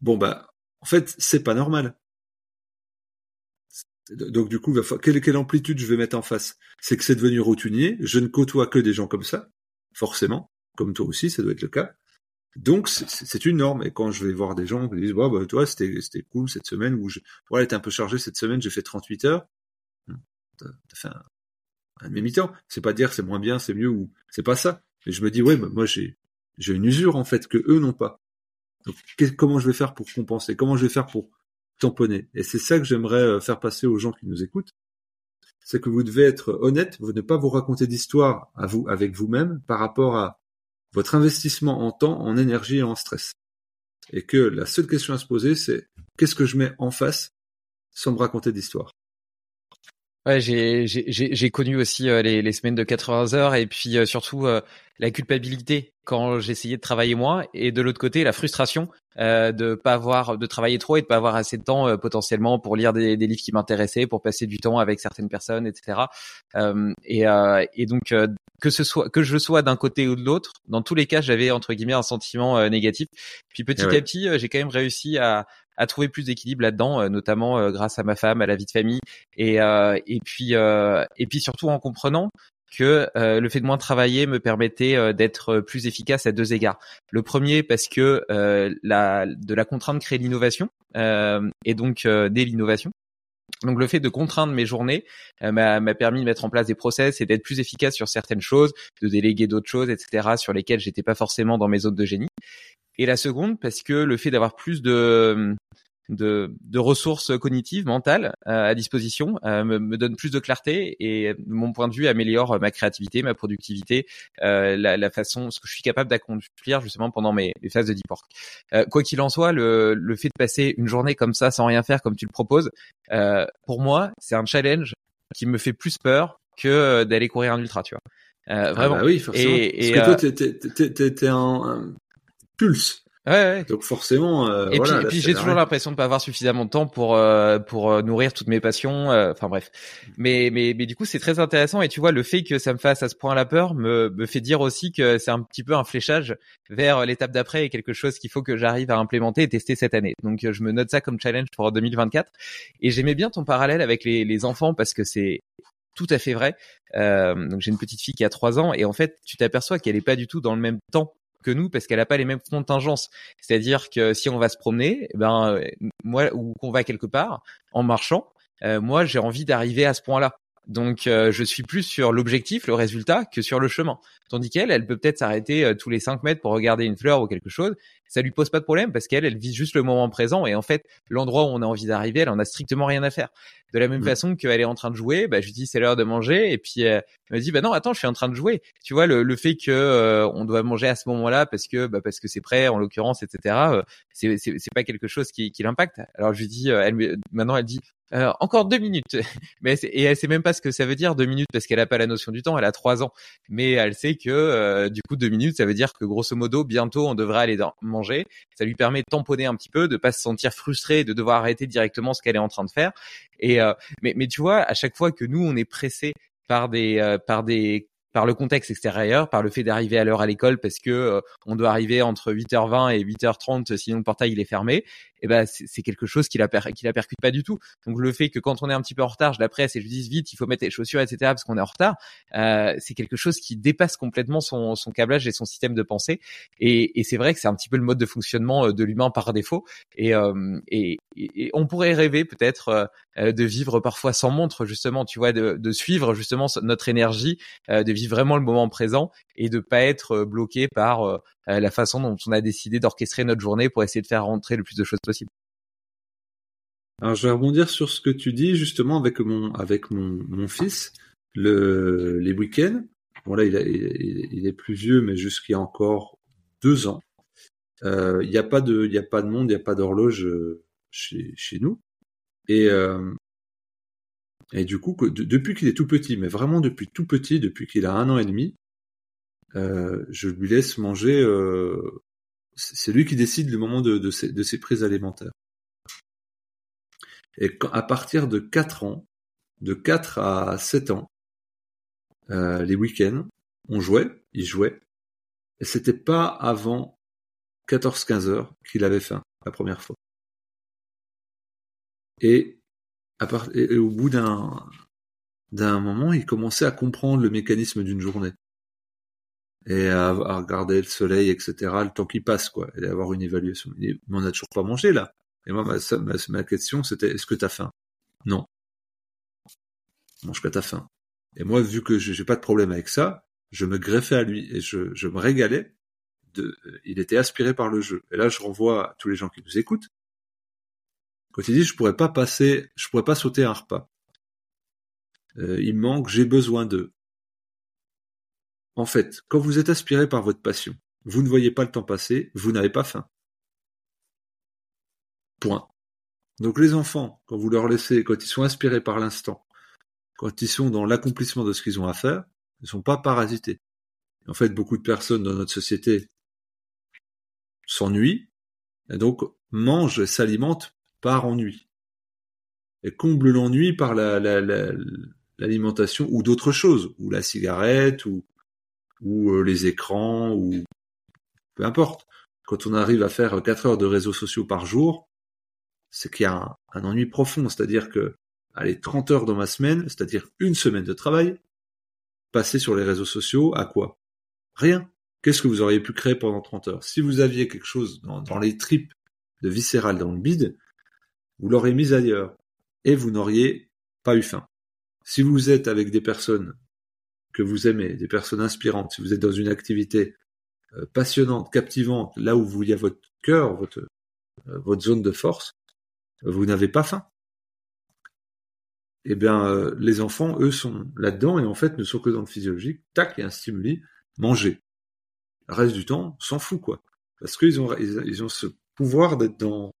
Bon bah, en fait, c'est pas normal. Donc du coup, quelle, quelle amplitude je vais mettre en face? C'est que c'est devenu routinier. Je ne côtoie que des gens comme ça, forcément, comme toi aussi, ça doit être le cas. Donc c'est une norme. Et quand je vais voir des gens qui disent, bah, bah toi, c'était cool cette semaine où je, voilà, était un peu chargé cette semaine, j'ai fait 38 heures. Hmm, t'as fait un, un demi-temps. C'est pas dire c'est moins bien, c'est mieux ou c'est pas ça. Mais je me dis, ouais, bah, moi j'ai j'ai une usure en fait que eux n'ont pas. Donc, comment je vais faire pour compenser? Comment je vais faire pour tamponner? Et c'est ça que j'aimerais euh, faire passer aux gens qui nous écoutent. C'est que vous devez être honnête, vous ne pas vous raconter d'histoire à vous, avec vous-même par rapport à votre investissement en temps, en énergie et en stress. Et que la seule question à se poser, c'est qu'est-ce que je mets en face sans me raconter d'histoire? Ouais, j'ai j'ai connu aussi euh, les, les, semaines de 80 heures et puis euh, surtout euh, la culpabilité quand j'essayais de travailler moins et de l'autre côté la frustration euh, de pas avoir de travailler trop et de pas avoir assez de temps potentiellement pour lire des, des livres qui m'intéressaient, pour passer du temps avec certaines personnes, etc. et, et donc que ce soit que je sois d'un côté ou de l'autre, dans tous les cas j'avais entre guillemets un sentiment négatif. Puis petit à petit j'ai quand même réussi à à trouver plus d'équilibre là-dedans, euh, notamment euh, grâce à ma femme, à la vie de famille, et euh, et puis et puis surtout en comprenant que euh, le fait de moins travailler me permettait euh, d'être plus efficace à deux égards. Le premier parce que la, de la contrainte crée l'innovation et donc dès l'innovation. Donc le fait de contraindre mes journées m'a permis de mettre en place des process et d'être plus efficace sur certaines choses, de déléguer d'autres choses, etc. sur lesquelles j'étais pas forcément dans mes zones de génie. Et la seconde parce que le fait d'avoir plus de de, de, ressources cognitives, mentales euh, à disposition, euh, me, me, donne plus de clarté et mon point de vue améliore ma créativité, ma productivité, euh, la, la, façon, ce que je suis capable d'accomplir justement pendant mes, mes, phases de deep work. quoi qu'il en soit, le, le, fait de passer une journée comme ça sans rien faire comme tu le proposes, pour moi, c'est un challenge qui me fait plus peur que d'aller courir un ultra, tu vois. vraiment. Ah bah oui, forcément. Et, Parce que toi, t'es un pulse. Ouais, ouais. Donc forcément. Euh, et voilà, puis, puis j'ai toujours l'impression de pas avoir suffisamment de temps pour euh, pour euh, nourrir toutes mes passions. Euh, enfin bref. Mais mais mais du coup c'est très intéressant et tu vois le fait que ça me fasse à ce point la peur me me fait dire aussi que c'est un petit peu un fléchage vers l'étape d'après et quelque chose qu'il faut que j'arrive à implémenter et tester cette année. Donc je me note ça comme challenge pour 2024. Et j'aimais bien ton parallèle avec les les enfants parce que c'est tout à fait vrai. Euh, donc j'ai une petite fille qui a trois ans et en fait tu t'aperçois qu'elle est pas du tout dans le même temps que nous parce qu'elle n'a pas les mêmes contingences. C'est-à-dire que si on va se promener, eh ben euh, moi ou qu'on va quelque part en marchant, euh, moi j'ai envie d'arriver à ce point-là. Donc euh, je suis plus sur l'objectif, le résultat, que sur le chemin. Tandis qu'elle, elle peut peut-être s'arrêter tous les 5 mètres pour regarder une fleur ou quelque chose. Ça lui pose pas de problème parce qu'elle, elle vit juste le moment présent et en fait l'endroit où on a envie d'arriver, elle en a strictement rien à faire. De la même mmh. façon qu'elle est en train de jouer, bah, je lui dis c'est l'heure de manger et puis elle me dit bah non attends je suis en train de jouer. Tu vois le, le fait que euh, on doit manger à ce moment-là parce que bah, parce que c'est prêt en l'occurrence etc. Euh, c'est c'est pas quelque chose qui, qui l'impacte. Alors je lui dis euh, elle maintenant elle dit euh, encore deux minutes. Mais et elle sait même pas ce que ça veut dire deux minutes parce qu'elle a pas la notion du temps. Elle a trois ans, mais elle sait que du coup deux minutes ça veut dire que grosso modo bientôt on devrait aller manger. Ça lui permet de tamponner un petit peu, de pas se sentir frustré, de devoir arrêter directement ce qu'elle est en train de faire. Et euh, mais, mais tu vois, à chaque fois que nous on est pressé par des euh, par des par le contexte extérieur, par le fait d'arriver à l'heure à l'école parce que euh, on doit arriver entre 8h20 et 8h30 sinon le portail il est fermé, eh ben c'est quelque chose qui la la percute pas du tout. Donc le fait que quand on est un petit peu en retard, je la presse et je dis vite, il faut mettre les chaussures, etc. parce qu'on est en retard, euh, c'est quelque chose qui dépasse complètement son, son câblage et son système de pensée. Et, et c'est vrai que c'est un petit peu le mode de fonctionnement euh, de l'humain par défaut. Et, euh, et, et, on pourrait rêver peut-être euh, de vivre parfois sans montre justement, tu vois, de, de suivre justement notre énergie, de vivre vraiment le moment présent et de pas être euh, bloqué par euh, euh, la façon dont on a décidé d'orchestrer notre journée pour essayer de faire rentrer le plus de choses possible. Alors je vais rebondir sur ce que tu dis justement avec mon avec mon, mon fils le les week-ends. Bon là il, est plus vieux mais a encore deux ans. Il n'y a pas de il a pas de monde, il n'y a pas d'horloge chez chez nous et et du coup, depuis qu'il est tout petit, mais vraiment depuis tout petit, depuis qu'il a un an et demi, euh, je lui laisse manger. Euh, c'est lui qui décide le moment de, ses, de ses, prises alimentaires. Et quand, à partir de 4 ans, de 4 à 7 ans, euh, les week-ends, on jouait, il jouait, et c'était pas avant 14-15 heures qu'il avait faim la première fois. Et au bout d'un moment, il commençait à comprendre le mécanisme d'une journée et à, regarder le soleil, etc. Le temps qui passe, quoi, et avoir une évaluation. mais on n'a toujours pas mangé là. Et moi, ma, ma, question, c'était est-ce que tu as faim? Non. Mange pas ta faim. Et moi, vu que j'ai pas de problème avec ça, je me greffais à lui et je, je me régalais. De, il était aspiré par le jeu. Et là, je renvoie à tous les gens qui nous écoutent. Quand il dit je pourrais pas passer, je pourrais pas sauter un repas. Euh, il manque, j'ai besoin d'eux. En fait, quand vous êtes aspiré par votre passion, vous ne voyez pas le temps passer, vous n'avez pas faim. Point. Donc les enfants, quand vous leur laissez, quand ils sont inspirés par l'instant, quand ils sont dans l'accomplissement de ce qu'ils ont à faire, ils ne sont pas parasités. En fait, beaucoup de personnes dans notre société s'ennuient, et donc mangent et s'alimentent par ennui. Et comble l'ennui par l'alimentation la, ou d'autres choses, ou la cigarette, ou, ou euh, les écrans, ou peu importe. Quand on arrive à faire 4 heures de réseaux sociaux par jour, c'est qu'il y a un, ennui profond, c'est-à-dire que, allez, 30 heures dans ma semaine, c'est-à-dire une semaine de travail, passé sur les réseaux sociaux à quoi? Rien. Qu'est-ce que vous auriez pu créer pendant 30 heures? Si vous aviez quelque chose dans, dans les tripes de viscéral dans le bide, vous l'aurez mis ailleurs et vous n'auriez pas eu faim. Si vous êtes avec des personnes que vous aimez, des personnes inspirantes, si vous êtes dans une activité euh, passionnante, captivante, là où vous y a votre cœur, votre, euh, votre zone de force, vous n'avez pas faim. Eh bien, euh, les enfants, eux, sont là-dedans et en fait ne sont que dans le physiologique. Tac, il y a un stimuli, manger. Le reste du temps, s'en fout quoi, parce qu'ils ont ils, ont ce pouvoir d'être dans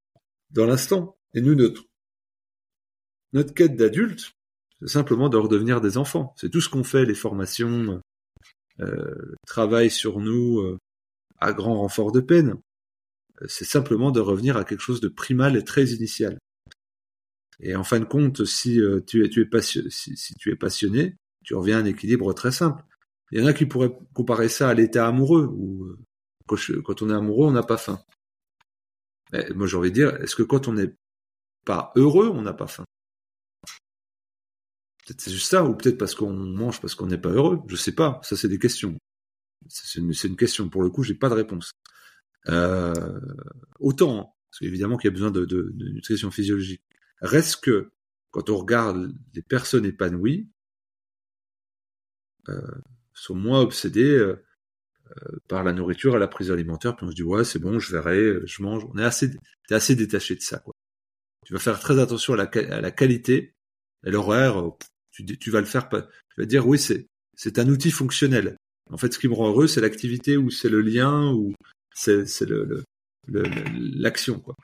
dans l'instant. Et nous, notre notre quête d'adulte, simplement de redevenir des enfants. C'est tout ce qu'on fait, les formations, euh, le travail sur nous euh, à grand renfort de peine. C'est simplement de revenir à quelque chose de primal et très initial. Et en fin de compte, si euh, tu es, passionné, si, tu es passionné, reviens à un équilibre très simple. Il y en a qui pourraient comparer ça à l'état amoureux, où euh, quand, on est amoureux, on n'a pas faim. Mais moi, j'ai envie de dire, est-ce que quand on n'est pas heureux, on n'a pas faim? Peut-être c'est juste ça, ou peut-être parce qu'on mange parce qu'on n'est pas heureux. Je sais pas. Ça, c'est des questions. C'est une, question. Pour le coup, j'ai pas de réponse. Euh, autant, parce qu'évidemment qu'il y a besoin de, nutrition physiologique. Reste que quand on regarde les personnes épanouies, euh, sont moins obsédées euh, euh, par la nourriture et la prise alimentaire, puis on se dit ouais c'est bon, je verrai, je mange. On est assez, t'es assez détaché de ça quoi. Tu vas faire très attention à la, à la qualité et l'horaire. Tu, vas le faire, tu vas dire oui c'est c'est un outil fonctionnel. En fait, ce qui me rend heureux, c'est l'activité ou c'est le lien ou c'est c'est le l'action quoi.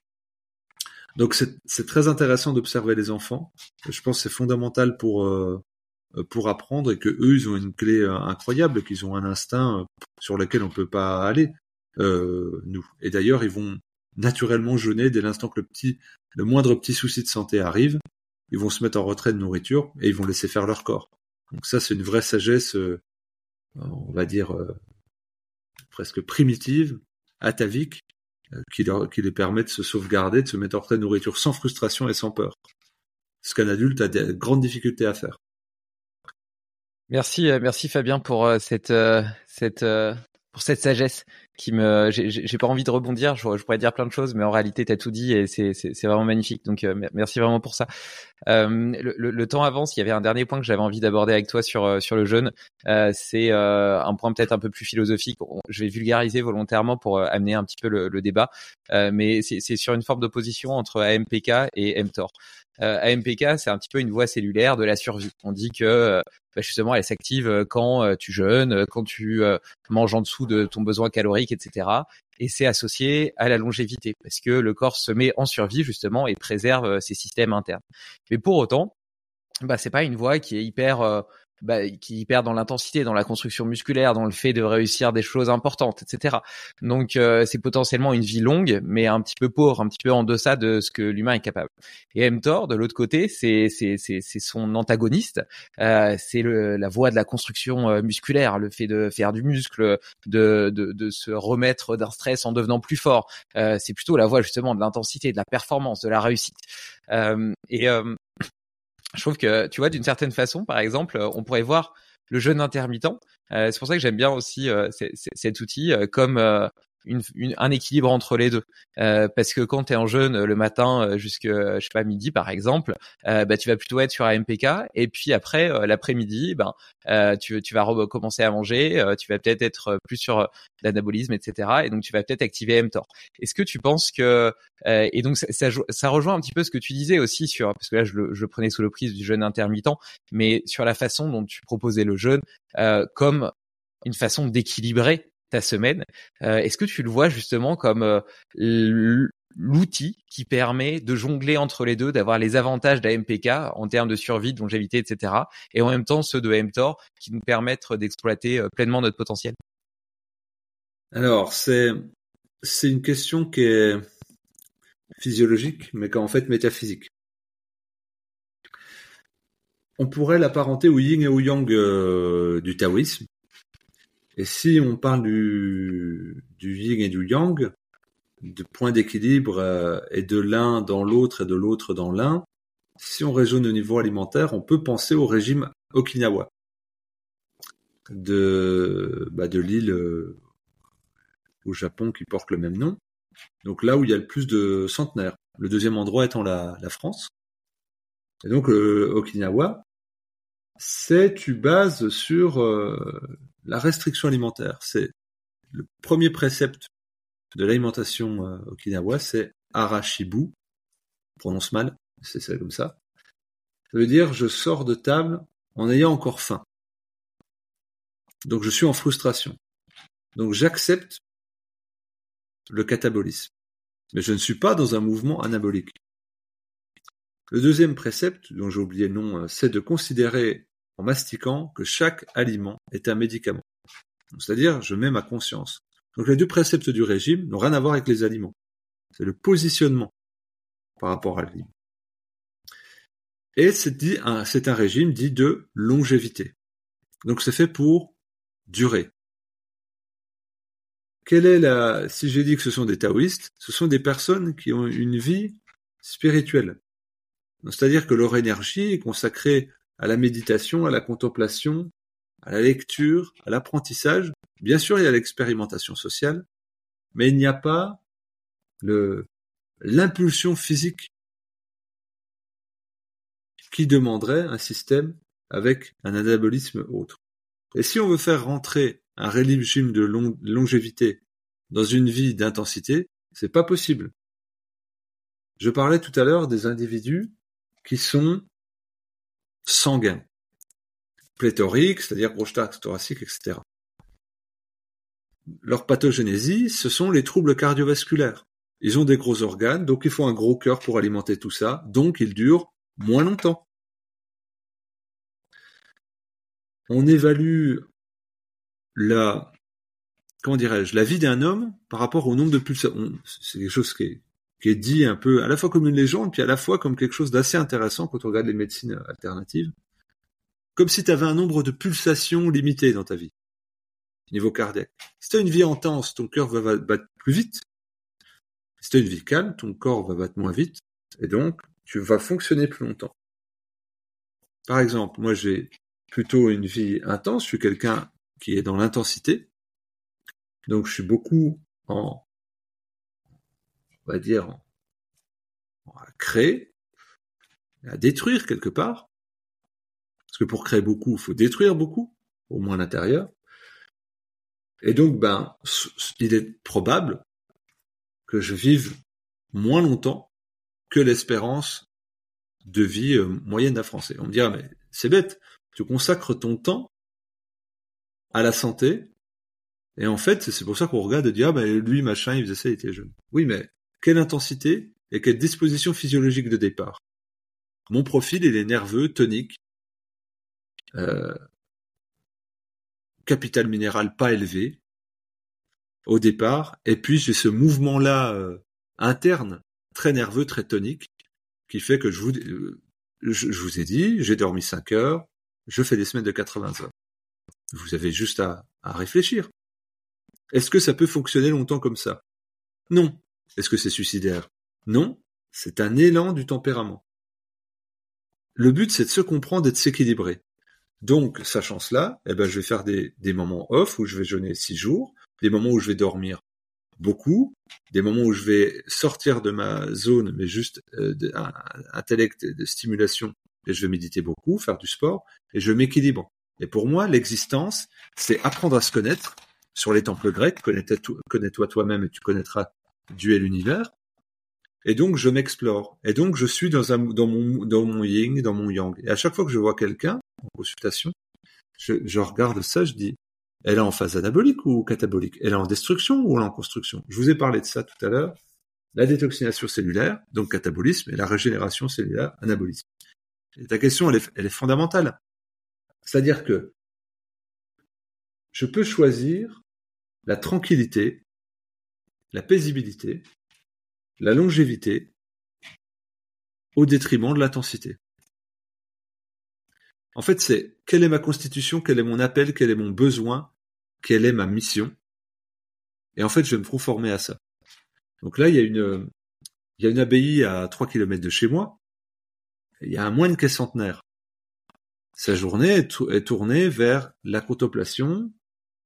Donc c'est très intéressant d'observer les enfants. Je pense que c'est fondamental pour euh, pour apprendre et que eux ils ont une clé euh, incroyable, qu'ils ont un instinct euh, sur lequel on peut pas aller euh, nous. Et d'ailleurs ils vont naturellement jeûner dès l'instant que le petit le moindre petit souci de santé arrive, ils vont se mettre en retrait de nourriture et ils vont laisser faire leur corps. Donc ça c'est une vraie sagesse, on va dire presque primitive, atavique, euh, qui, leur, qui les permet de se sauvegarder, de se mettre hors de nourriture sans frustration et sans peur. Ce qu'un adulte a des grandes difficultés à faire. Merci, euh, merci Fabien pour euh, cette, cette, pour cette sagesse qui me, j'ai pas envie de rebondir. Je, pourrais dire plein de choses, mais en réalité, tu as tout dit et c'est vraiment magnifique. Donc, euh, merci vraiment pour ça. Euh, le, temps avance. Il y avait un dernier point que j'avais envie d'aborder avec toi sur euh, le jeûne. C'est un point peut-être un peu plus philosophique. Je vais vulgariser volontairement pour amener un petit peu le, le débat, mais c'est sur une forme d'opposition entre AMPK et mTOR. AMPK, c'est un petit peu une voie cellulaire de la survie. On dit que bah, justement, elle s'active quand tu jeûnes, quand tu manges en dessous de ton besoin calorique etc. Et c'est associé à la longévité parce que le corps se met en survie justement et préserve euh, ses systèmes internes. Mais pour autant, bah c'est pas une voie qui est hyper euh, bah, qui perd dans l'intensité, dans la construction musculaire, dans le fait de réussir des choses importantes, etc. Donc euh, c'est potentiellement une vie longue, mais un petit peu pauvre, un petit peu en deçà de ce que l'humain est capable. Et mTOR, de l'autre côté, c'est c'est son antagoniste, euh, c'est la voie de la construction euh, musculaire, le fait de faire du muscle, de de, de se remettre d'un stress en devenant plus fort. Euh, c'est plutôt la voie justement de l'intensité, de la performance, de la réussite. Euh, et je trouve que, tu vois, d'une certaine façon, par exemple, euh, on pourrait voir le jeûne intermittent. Euh, c'est pour ça que j'aime bien aussi euh, cet outil comme une, un équilibre entre les deux. Euh, parce que quand tu es en jeûne le matin euh, jusque je sais pas midi par exemple, euh, bah tu vas plutôt être sur AMPK et puis après euh, l'après-midi, ben tu, tu vas recommencer à manger, tu vas peut-être être plus sur l'anabolisme etc. Et donc tu vas peut-être activer mTOR. Est-ce que tu penses que et donc ça, ça, rejoint un petit peu ce que tu disais aussi sur parce que là je le, je prenais sous le prise du jeûne intermittent, mais sur la façon dont tu proposais le jeûne comme une façon d'équilibrer ta semaine. Euh, est-ce que tu le vois justement comme euh, l'outil qui permet de jongler entre les deux, d'avoir les avantages d'AMPK en termes de survie, de longévité, etc. Et en même temps ceux de mTOR qui nous permettent d'exploiter euh, pleinement notre potentiel? Alors, c'est une question qui est physiologique, mais qui est en fait métaphysique. On pourrait l'apparenter au yin et au yang du taoïsme, et si on parle du, du yin et du yang, de point d'équilibre euh, et de l'un dans l'autre et de l'autre dans l'un, si on raisonne au niveau alimentaire, on peut penser au régime Okinawa. de, bah, de l'île euh, au Japon qui porte le même nom. Donc là où il y a le plus de centenaires. Le deuxième endroit étant la, la France. Et donc euh, Okinawa, c'est tu bases sur euh, la restriction alimentaire. C'est le premier précepte de l'alimentation euh, Okinawa, c'est arashibu. prononce mal, c'est ça comme ça. Ça veut dire je sors de table en ayant encore faim. Donc je suis en frustration. Donc j'accepte le catabolisme. Mais je ne suis pas dans un mouvement anabolique. Le deuxième précepte, dont j'ai oublié le nom, euh, c'est de considérer en mastiquant que chaque aliment est un médicament. C'est-à-dire, je mets ma conscience. Donc les deux préceptes du régime n'ont rien à voir avec les aliments. C'est le positionnement par rapport à l'aliment. Et c'est un, un régime dit de longévité. Donc c'est fait pour durer. Quelle est la, si j'ai dit que ce sont des taoïstes, ce sont des personnes qui ont une vie spirituelle. C'est-à-dire que leur énergie est consacrée à la méditation, à la contemplation, à la lecture, à l'apprentissage. Bien sûr, il y a l'expérimentation sociale, mais il n'y a pas le, l'impulsion physique qui demanderait un système avec un anabolisme autre. Et si on veut faire rentrer un régime de longévité dans une vie d'intensité, c'est pas possible. Je parlais tout à l'heure des individus qui sont sanguins, pléthoriques, c'est-à-dire prostates thoraciques, etc. Leur pathogénésie, ce sont les troubles cardiovasculaires. Ils ont des gros organes, donc il faut un gros cœur pour alimenter tout ça, donc ils durent moins longtemps. On évalue la, comment dirais-je, la vie d'un homme par rapport au nombre de pulsations. C'est quelque chose qui est, qui est dit un peu à la fois comme une légende, puis à la fois comme quelque chose d'assez intéressant quand on regarde les médecines alternatives. Comme si tu avais un nombre de pulsations limité dans ta vie, niveau cardiaque. Si tu as une vie intense, ton cœur va battre plus vite. Si tu as une vie calme, ton corps va battre moins vite, et donc tu vas fonctionner plus longtemps. Par exemple, moi j'ai plutôt une vie intense, je suis quelqu'un qui est dans l'intensité. Donc je suis beaucoup en, on va dire, à créer, à détruire quelque part. Parce que pour créer beaucoup, il faut détruire beaucoup, au moins l'intérieur. Et donc, ben, il est probable que je vive moins longtemps que l'espérance de vie euh, moyenne d'un Français. On me dira, mais c'est bête, tu consacres ton temps à la santé. Et en fait, c'est pour ça qu'on regarde et dit, ah, ben, lui, machin, il faisait ça, il était jeune. Oui, mais quelle intensité et quelle disposition physiologique de départ. Mon profil, il est nerveux, tonique, euh, capital minéral pas élevé au départ, et puis j'ai ce mouvement-là euh, interne, très nerveux, très tonique, qui fait que je vous, euh, je, je vous ai dit, j'ai dormi 5 heures, je fais des semaines de 80 heures. Vous avez juste à, réfléchir. Est-ce que ça peut fonctionner longtemps comme ça? Non. Est-ce que c'est suicidaire? Non. C'est un élan du tempérament. Le but, c'est de se comprendre et de s'équilibrer. Donc, sachant cela, eh ben, je vais faire des, moments off où je vais jeûner six jours, des moments où je vais dormir beaucoup, des moments où je vais sortir de ma zone, mais juste euh, intellect de stimulation, et je vais méditer beaucoup, faire du sport, et je m'équilibre. Et pour moi, l'existence, c'est apprendre à se connaître sur les temples grecs, connais-toi toi-même et tu connaîtras Dieu et l'univers. Et donc, je m'explore. Et donc, je suis dans, un, dans, mon, dans mon yin, dans mon yang. Et à chaque fois que je vois quelqu'un, en consultation, je, je regarde ça, je dis, elle est en phase anabolique ou catabolique? Elle est en destruction ou elle est en construction? Je vous ai parlé de ça tout à l'heure. La détoxination cellulaire, donc catabolisme, et la régénération cellulaire, anabolisme. Et ta question, elle est, elle est fondamentale. C'est-à-dire que je peux choisir la tranquillité, la paisibilité, la longévité au détriment de l'intensité. En fait, c'est quelle est ma constitution, quel est mon appel, quel est mon besoin, quelle est ma mission. Et en fait, je vais me conformer à ça. Donc là, il y a une, il y a une abbaye à 3 km de chez moi. Il y a un moine qui est centenaire. sa journée est, tournée vers la contemplation,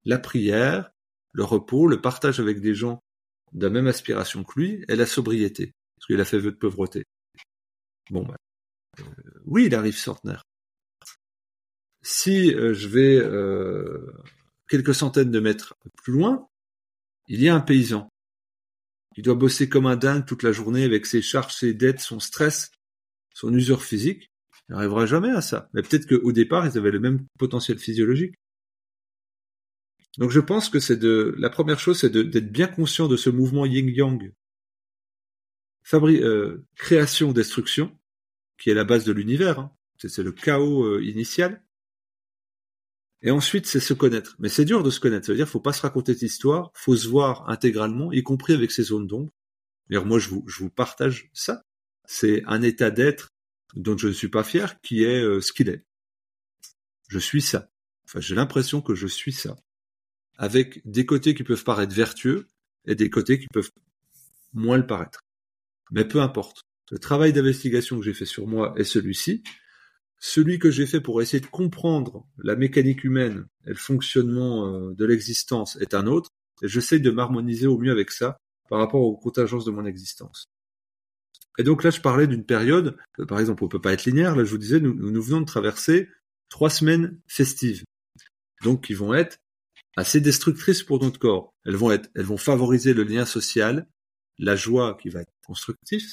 la prière, le repos, le partage avec des gens de la même aspiration que lui, et la sobriété, parce qu'il a fait vœu de pauvreté. Bon, bah, euh, oui, il arrive centenaire. Si euh, je vais euh, quelques centaines de mètres plus loin, il y a un paysan. Il doit bosser comme un dingue toute la journée avec ses charges, ses dettes, son stress, son usure physique. Il n'arrivera jamais à ça. Mais peut-être qu'au départ, ils avaient le même potentiel physiologique. Donc je pense que c'est de la première chose, c'est d'être bien conscient de ce mouvement yin-yang, euh, création, destruction, qui est la base de l'univers. Hein. C'est le chaos euh, initial. Et ensuite, c'est se connaître. Mais c'est dur de se connaître. Ça veut dire, faut pas se raconter d'histoire, faut se voir intégralement, y compris avec ses zones d'ombre. D'ailleurs, moi, je vous, je vous partage ça. C'est un état d'être dont je ne suis pas fier, qui est euh, ce qu'il est. Je suis ça. Enfin, j'ai l'impression que je suis ça. Avec des côtés qui peuvent paraître vertueux et des côtés qui peuvent moins le paraître. Mais peu importe. Le travail d'investigation que j'ai fait sur moi est celui-ci. Celui que j'ai fait pour essayer de comprendre la mécanique humaine et le fonctionnement euh, de l'existence est un autre. Et j'essaie de m'harmoniser au mieux avec ça par rapport aux contingences de mon existence. Et donc là, je parlais d'une période, euh, par exemple, on peut pas être linéaire. Là, je vous disais, nous, nous venons de traverser trois semaines festives, donc qui vont être assez destructrices pour notre corps. Elles vont être, elles vont favoriser le lien social, la joie qui va être constructive,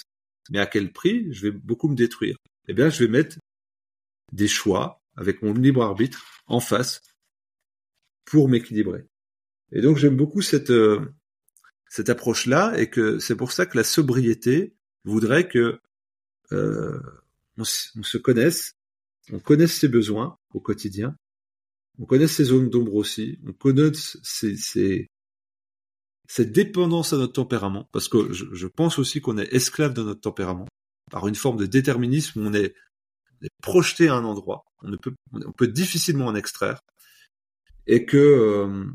mais à quel prix Je vais beaucoup me détruire. Eh bien, je vais mettre des choix avec mon libre arbitre en face pour m'équilibrer. Et donc, j'aime beaucoup cette euh, cette approche-là, et que c'est pour ça que la sobriété, voudrait que euh, on, se connaisse, on connaisse ses besoins au quotidien, on connaisse ses zones d'ombre aussi, on connaisse ses, cette dépendance à notre tempérament, parce que je, pense aussi qu'on est esclave de notre tempérament, par une forme de déterminisme où on est, projeté à un endroit, on, on peut difficilement en extraire, et que euh,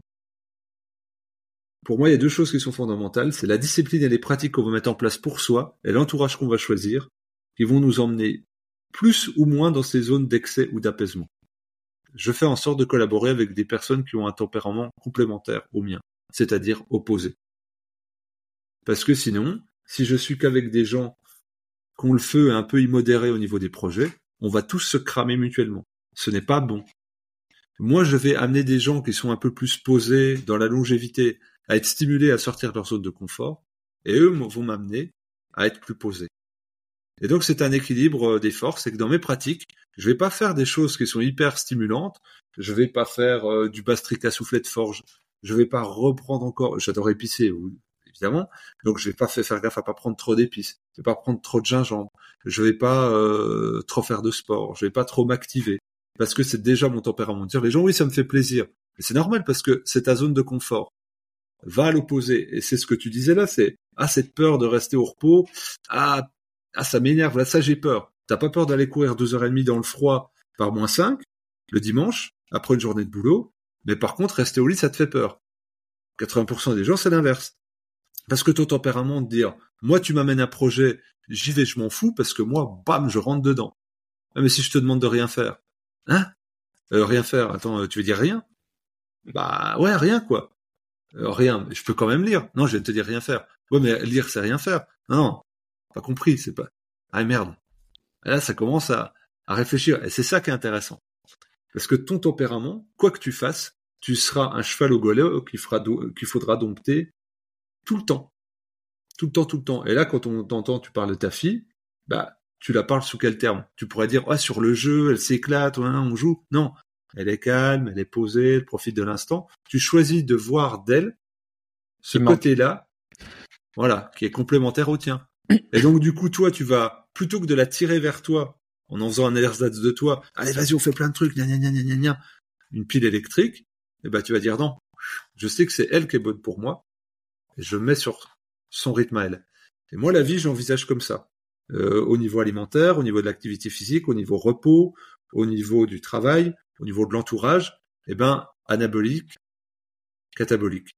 pour moi, il y a deux choses qui sont fondamentales. C'est la discipline et les pratiques qu'on va mettre en place pour soi et l'entourage qu'on va choisir qui vont nous emmener plus ou moins dans ces zones d'excès ou d'apaisement. Je fais en sorte de collaborer avec des personnes qui ont un tempérament complémentaire au mien, c'est-à-dire opposé. Parce que sinon, si je suis qu'avec des gens qui ont le feu un peu immodéré au niveau des projets, on va tous se cramer mutuellement. Ce n'est pas bon. Moi, je vais amener des gens qui sont un peu plus posés dans la longévité, à être stimulés à sortir de leur zone de confort, et eux vont m'amener à être plus posé. Et donc c'est un équilibre euh, des forces, c'est que dans mes pratiques, je vais pas faire des choses qui sont hyper stimulantes, je vais pas faire euh, du bastric à soufflet de forge, je vais pas reprendre encore, j'adore épicer, évidemment, donc je vais pas faire gaffe à pas prendre trop d'épices, je vais pas prendre trop de gingembre, je vais pas euh, trop faire de sport, je vais pas trop m'activer, parce que c'est déjà mon tempérament. Dire les gens oui ça me fait plaisir, mais c'est normal parce que c'est ta zone de confort. Va à l'opposé. Et c'est ce que tu disais là, c'est ah cette peur de rester au repos, ah, ah ça m'énerve, là ça j'ai peur. T'as pas peur d'aller courir deux heures et demie dans le froid par moins cinq le dimanche après une journée de boulot, mais par contre rester au lit ça te fait peur. 80% des gens c'est l'inverse. Parce que ton tempérament de dire moi tu m'amènes un projet, j'y vais, je m'en fous parce que moi bam je rentre dedans. Ah, mais si je te demande de rien faire, hein? Euh, Rien faire. Attends, euh, tu veux dire rien? Bah ouais rien quoi. Euh, rien, je peux quand même lire. Non, je vais te dire rien faire. Ouais, mais lire, c'est rien faire. Non, pas compris, c'est pas. Ah merde. Et là, ça commence à, à réfléchir. Et c'est ça qui est intéressant. Parce que ton tempérament, quoi que tu fasses, tu seras un cheval au golet qu'il qu'il faudra dompter tout le temps. Tout le temps, tout le temps. Et là, quand on t'entend, tu parles de ta fille, bah, tu la parles sous quel terme? Tu pourrais dire, ah, sur le jeu, elle s'éclate, on joue. Non, elle est calme, elle est posée, elle profite de l'instant. Tu choisis de voir d'elle ce côté-là, voilà, qui est complémentaire au tien. Et donc du coup, toi, tu vas plutôt que de la tirer vers toi en en faisant un ersatz de toi, allez vas-y, on fait plein de trucs, gna gna gna gna une pile électrique, et eh ben tu vas dire non. Je sais que c'est elle qui est bonne pour moi, et je mets sur son rythme à elle. Et moi, la vie, j'envisage comme ça. Euh, au niveau alimentaire, au niveau de l'activité physique, au niveau repos, au niveau du travail, au niveau de l'entourage, eh ben, anabolique, catabolique.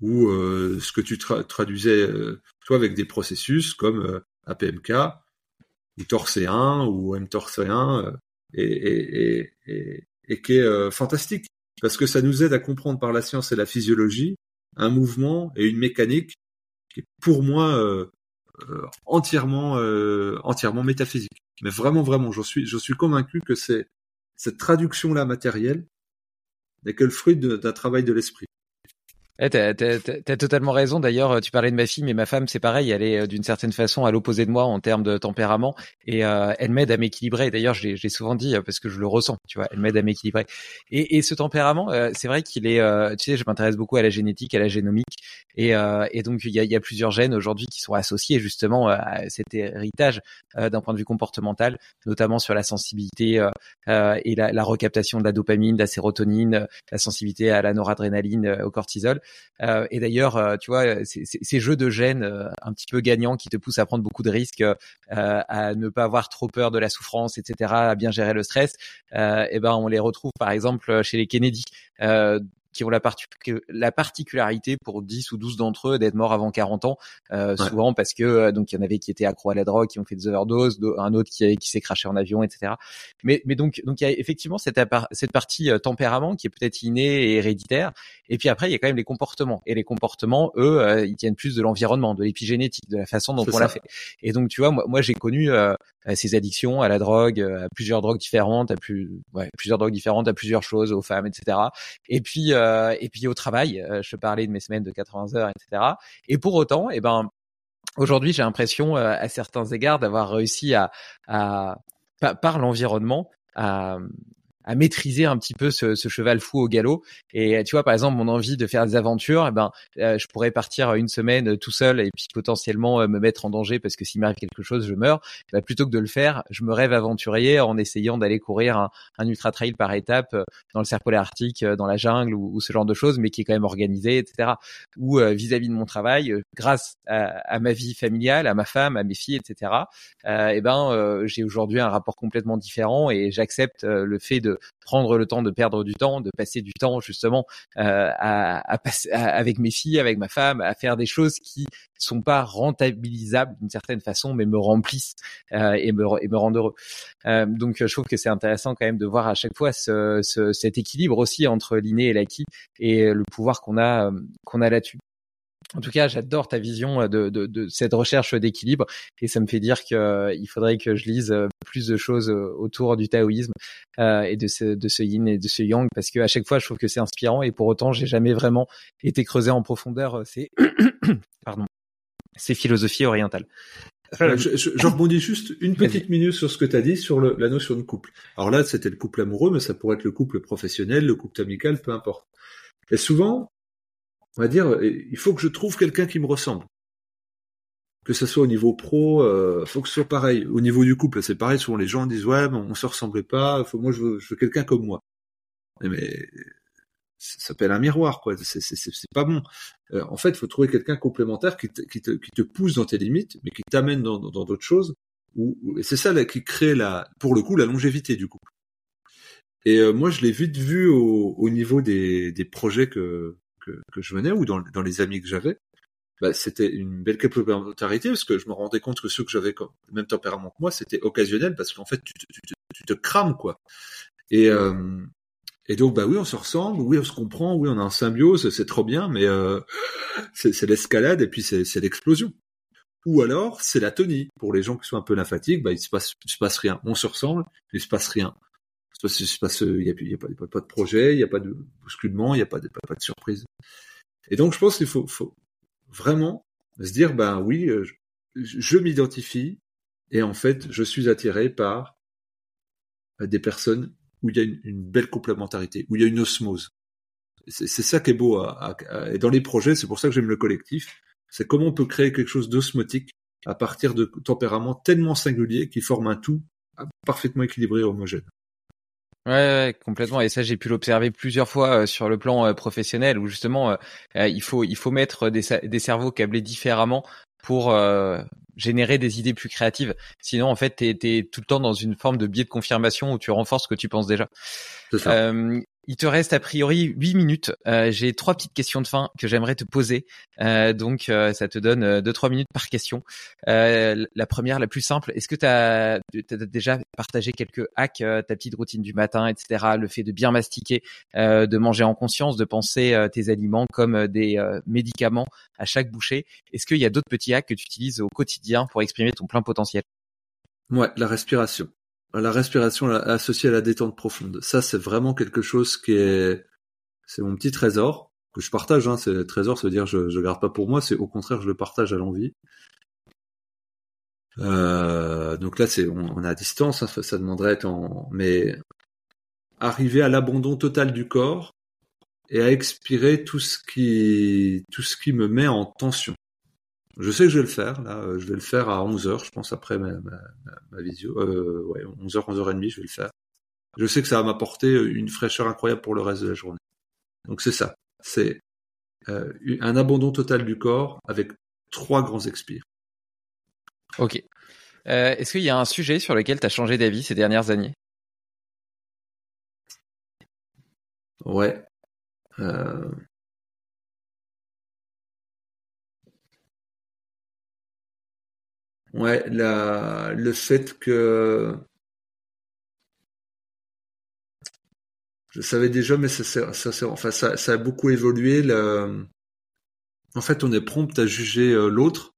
Ou euh, ce que tu traduisais, euh, toi, avec des processus comme euh, APMK, ou torséen, ou mTorséen, et, et, et, qui est fantastique parce que ça nous aide à comprendre par la science et la physiologie un mouvement et une mécanique qui est pour moi euh, entièrement entièrement métaphysique. Mais vraiment vraiment, je suis je suis convaincu que c'est cette traduction là matérielle n'est que le fruit d'un travail de l'esprit. Eh, t'as, as, totalement raison. D'ailleurs, tu parlais de ma fille, mais ma femme, c'est pareil. Elle est euh, d'une certaine façon à l'opposé de moi en termes de tempérament, et euh, elle m'aide à m'équilibrer. D'ailleurs, je l'ai souvent dit euh, parce que je le ressens. Tu vois, elle m'aide à m'équilibrer. Et, et, ce tempérament, c'est vrai qu'il est. tu sais, je m'intéresse beaucoup à la génétique, à la génomique, et, et donc il y a, y a, plusieurs gènes aujourd'hui qui sont associés justement à cet héritage d'un point de vue comportemental, notamment sur la sensibilité et la, la, recaptation de la dopamine, de la sérotonine, la sensibilité à la noradrénaline, au cortisol. Euh, et d'ailleurs, euh, tu vois, ces jeux de euh, un petit peu gagnants qui te poussent à prendre beaucoup de risques, à ne pas avoir trop peur de la souffrance, etc., à bien gérer le stress, eh ben on les retrouve par exemple chez les Kennedy qui ont la, la particularité pour 10 ou 12 d'entre eux d'être morts avant 40 ans, euh, souvent parce que euh, donc il y en avait qui étaient accro à la drogue, qui ont fait des overdoses, un autre qui, qui s'est craché en avion, etc. Mais, mais donc donc il y a effectivement cette, cette partie euh, tempérament qui est peut-être innée et héréditaire, et puis après il y a quand même les comportements, et les comportements eux euh, ils tiennent plus de l'environnement, de l'épigénétique, de la façon dont on l'a fait. Et donc tu vois moi, moi j'ai connu euh, ces addictions à la drogue, à plusieurs drogues différentes, à plus ouais, plusieurs drogues différentes, à plusieurs choses, aux femmes, etc. Et puis euh, et puis au travail, euh, je parlais de mes semaines de 80 heures, etc. Et pour autant, eh ben aujourd'hui, j'ai l'impression euh, à certains égards d'avoir réussi à, à par l'environnement à, à maîtriser un petit peu ce, ce, cheval fou au galop. Et tu vois, par exemple, mon envie de faire des aventures, eh ben, euh, je pourrais partir une semaine tout seul et puis potentiellement euh, me mettre en danger parce que s'il m'arrive quelque chose, je meurs. Bah, plutôt que de le faire, je me rêve aventurier en essayant d'aller courir un, un, ultra trail par étape euh, dans le cercle polaire arctique, dans la jungle ou, ce genre de choses, mais qui est quand même organisé, etc. Ou vis-à-vis de mon travail, grâce à, ma vie familiale, à ma femme, à mes filles, etc. Euh, et ben, j'ai aujourd'hui un rapport complètement différent et j'accepte le fait de prendre le temps de perdre du temps, de passer du temps justement euh, à, à avec mes filles, avec ma femme, à faire des choses qui sont pas rentabilisables d'une certaine façon, mais me remplissent euh, et, me, et me rendent heureux. Euh, donc je trouve que c'est intéressant quand même de voir à chaque fois ce, ce, cet équilibre aussi entre l'inné et l'acquis et le pouvoir qu'on a qu'on a là-dessus. En tout cas, j'adore ta vision euh, de, de, de cette recherche d'équilibre et ça me fait dire qu'il euh, faudrait que je lise euh, plus de choses autour du taoïsme euh, et de ce, de ce yin et de ce yang parce que à chaque fois, je trouve que c'est inspirant et pour autant, j'ai jamais vraiment été creusé en profondeur ces pardon ces philosophies orientales. je, je, je, rebondis juste une petite minute sur ce que tu as dit sur le, la notion de couple. Alors là, c'était le couple amoureux, mais ça pourrait être le couple professionnel, le couple amical, peu importe. Et souvent, on va dire, il faut que je trouve quelqu'un qui me ressemble. Que ce soit au niveau pro, euh, faut que ce soit pareil. Au niveau du couple, c'est pareil. Souvent les gens disent ouais, mais on se ressemblait pas. Faut, moi, je veux, je veux quelqu'un comme moi. Mais ça s'appelle un miroir, quoi. C'est, pas bon. Euh, en fait, il faut trouver quelqu'un complémentaire qui te, qui, te, qui te pousse dans tes limites, mais qui t'amène dans, d'autres choses. Et c'est ça là, qui crée la, pour le coup, la longévité du couple. Et euh, moi, je l'ai vite vu au, au niveau des, des projets que que, je venais ou dans, les amis que j'avais, bah, c'était une belle complémentarité parce que je me rendais compte que ceux que j'avais le même tempérament que moi, c'était occasionnel parce qu'en fait, tu, te crames quoi. Et, euh, et donc, bah oui, on se ressemble, oui, on se comprend, oui, on a un symbiose, c'est trop bien, mais euh, c'est l'escalade et puis c'est l'explosion. Ou alors, c'est la tonie. Pour les gens qui sont un peu lymphatiques, bah, il se passe, se passe rien. On se ressemble, il se passe rien il n'y a, y a, pas, de projet, il n'y a pas de bousculement, il n'y a pas de, surprise. Et donc, je pense qu'il faut, vraiment se dire, ben oui, euh, je, m'identifie et en fait, je suis attiré par des personnes où il y a une, belle complémentarité, où il y a une osmose. C'est ça qui est beau. Et dans les projets, c'est pour ça que j'aime le collectif. C'est comment on peut créer quelque chose d'osmotique à partir de tempéraments tellement singuliers qui forment un tout parfaitement équilibré et homogène. Ouais, ouais, complètement. Et ça, j'ai pu l'observer plusieurs fois euh, sur le plan euh, professionnel, où justement, euh, il faut il faut mettre des, des cerveaux câblés différemment pour générer des idées plus créatives. Sinon, en fait, t'es es tout le temps dans une forme de biais de confirmation où tu renforces ce que tu penses déjà. Ça. Il te reste a priori huit minutes. Euh, J'ai trois petites questions de fin que j'aimerais te poser. Euh, donc, euh, ça te donne deux trois minutes par question. La première, la plus simple, est-ce que tu as, déjà partagé quelques hacks, ta petite routine du matin, etc. Le fait de bien mastiquer, de manger en conscience, de penser tes aliments comme des médicaments à chaque bouchée? Est-ce qu'il y a d'autres petits hacks que tu utilises au quotidien pour exprimer ton plein potentiel? Ouais, la respiration la respiration associée à la détente profonde. Ça, c'est vraiment quelque chose qui est, c'est mon petit trésor que je partage. Hein. C'est trésor, ça veut dire je, je garde pas pour moi. C'est au contraire, je le partage à l'envie. Euh, donc là, c'est on, est à distance. Hein, ça, demanderait en, mais arriver à l'abandon total du corps et à expirer tout ce qui tout ce qui me met en tension. Je sais que je vais le faire, là, euh, je vais le faire à 11h, je pense, après ma, ma, ma visio. Euh, ouais, 11h, 11h30, je vais le faire. Je sais que ça va m'apporter une fraîcheur incroyable pour le reste de la journée. Donc c'est ça, c'est euh, un abandon total du corps avec trois grands expires. Ok. Euh, Est-ce qu'il y a un sujet sur lequel tu as changé d'avis ces dernières années? Ouais. Euh, Ouais, le fait que je savais déjà, mais ça, ça, enfin, ça, ça a beaucoup évolué. En fait, on est prompt à juger euh, l'autre.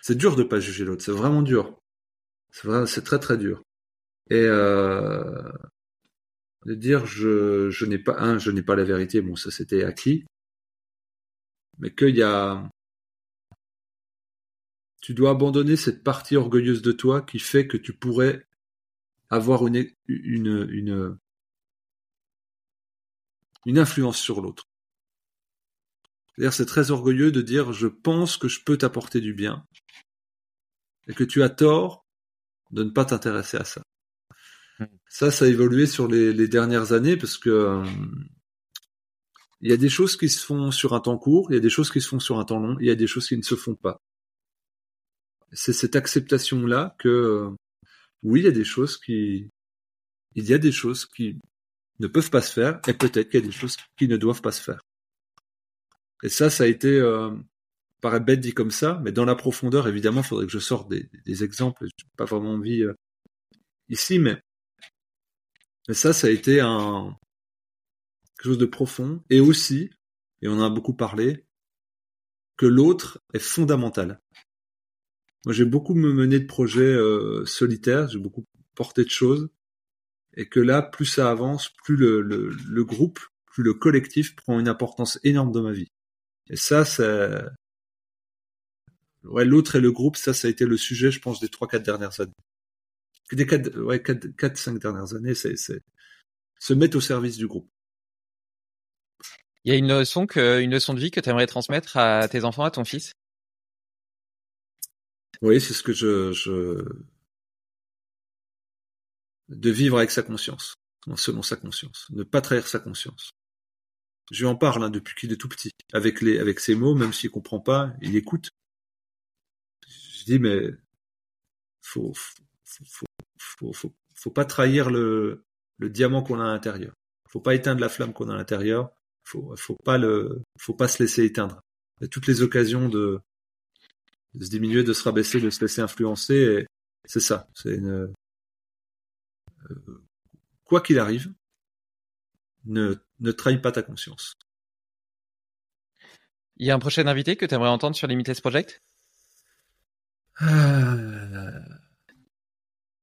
C'est dur de pas juger l'autre. C'est vraiment dur. C'est c'est très très dur. Et euh, de dire je, je n'ai pas je n'ai pas la vérité. Bon, ça c'était acquis. Mais qu'il y a tu dois abandonner cette partie orgueilleuse de toi qui fait que tu pourrais avoir une, une, une, une influence sur l'autre. C'est-à-dire, c'est très orgueilleux de dire je pense que je peux t'apporter du bien et que tu as tort de ne pas t'intéresser à ça. Hmm. Ça, ça a évolué sur les, les dernières années parce que euh, il y a des choses qui se font sur un temps court, il y a des choses qui se font sur un temps long, il y a des choses qui ne se font pas c'est cette acceptation-là que euh, oui, il y a des choses qui, il y a des choses qui ne peuvent pas se faire, et peut-être qu'il y a des choses qui ne doivent pas se faire. Et ça, ça a été, euh, paraît bête dit comme ça, mais dans la profondeur, évidemment, il faudrait que je sorte des, des exemples. Je n'ai pas vraiment envie euh, ici, mais, mais ça, ça a été un quelque chose de profond, et aussi, et on en a beaucoup parlé, que l'autre est fondamental. Moi, j'ai beaucoup me mené de projets euh, solitaires, j'ai beaucoup porté de choses, et que là, plus ça avance, plus le, le, le, groupe, plus le collectif prend une importance énorme dans ma vie. Et ça, c'est ouais, l'autre et le groupe, ça, ça a été le sujet, je pense, des trois quatre dernières années. Des quatre, ouais, quatre, quatre cinq dernières années, c'est, c'est se mettre au service du groupe. Il y a une leçon que, une leçon de vie que tu aimerais transmettre à tes enfants, à ton fils? Oui, c'est ce que je, je, de vivre avec sa conscience, selon sa conscience, ne pas trahir sa conscience. Je lui en parle hein, depuis qu'il est tout petit, avec les, avec ses mots, même s'il comprend pas, il écoute. Je dis mais faut, faut, faut, faut, faut, pas trahir le, le diamant qu'on a à l'intérieur. Faut pas éteindre la flamme qu'on a à l'intérieur. Faut, faut pas le, faut pas se laisser éteindre. Il y a toutes les occasions de, de se diminuer, de se rabaisser, de se laisser influencer. C'est ça. C'est une... Euh, quoi qu'il arrive, ne, ne trahis pas ta conscience. Il y a un prochain invité que tu aimerais entendre sur Limitless Project? Euh...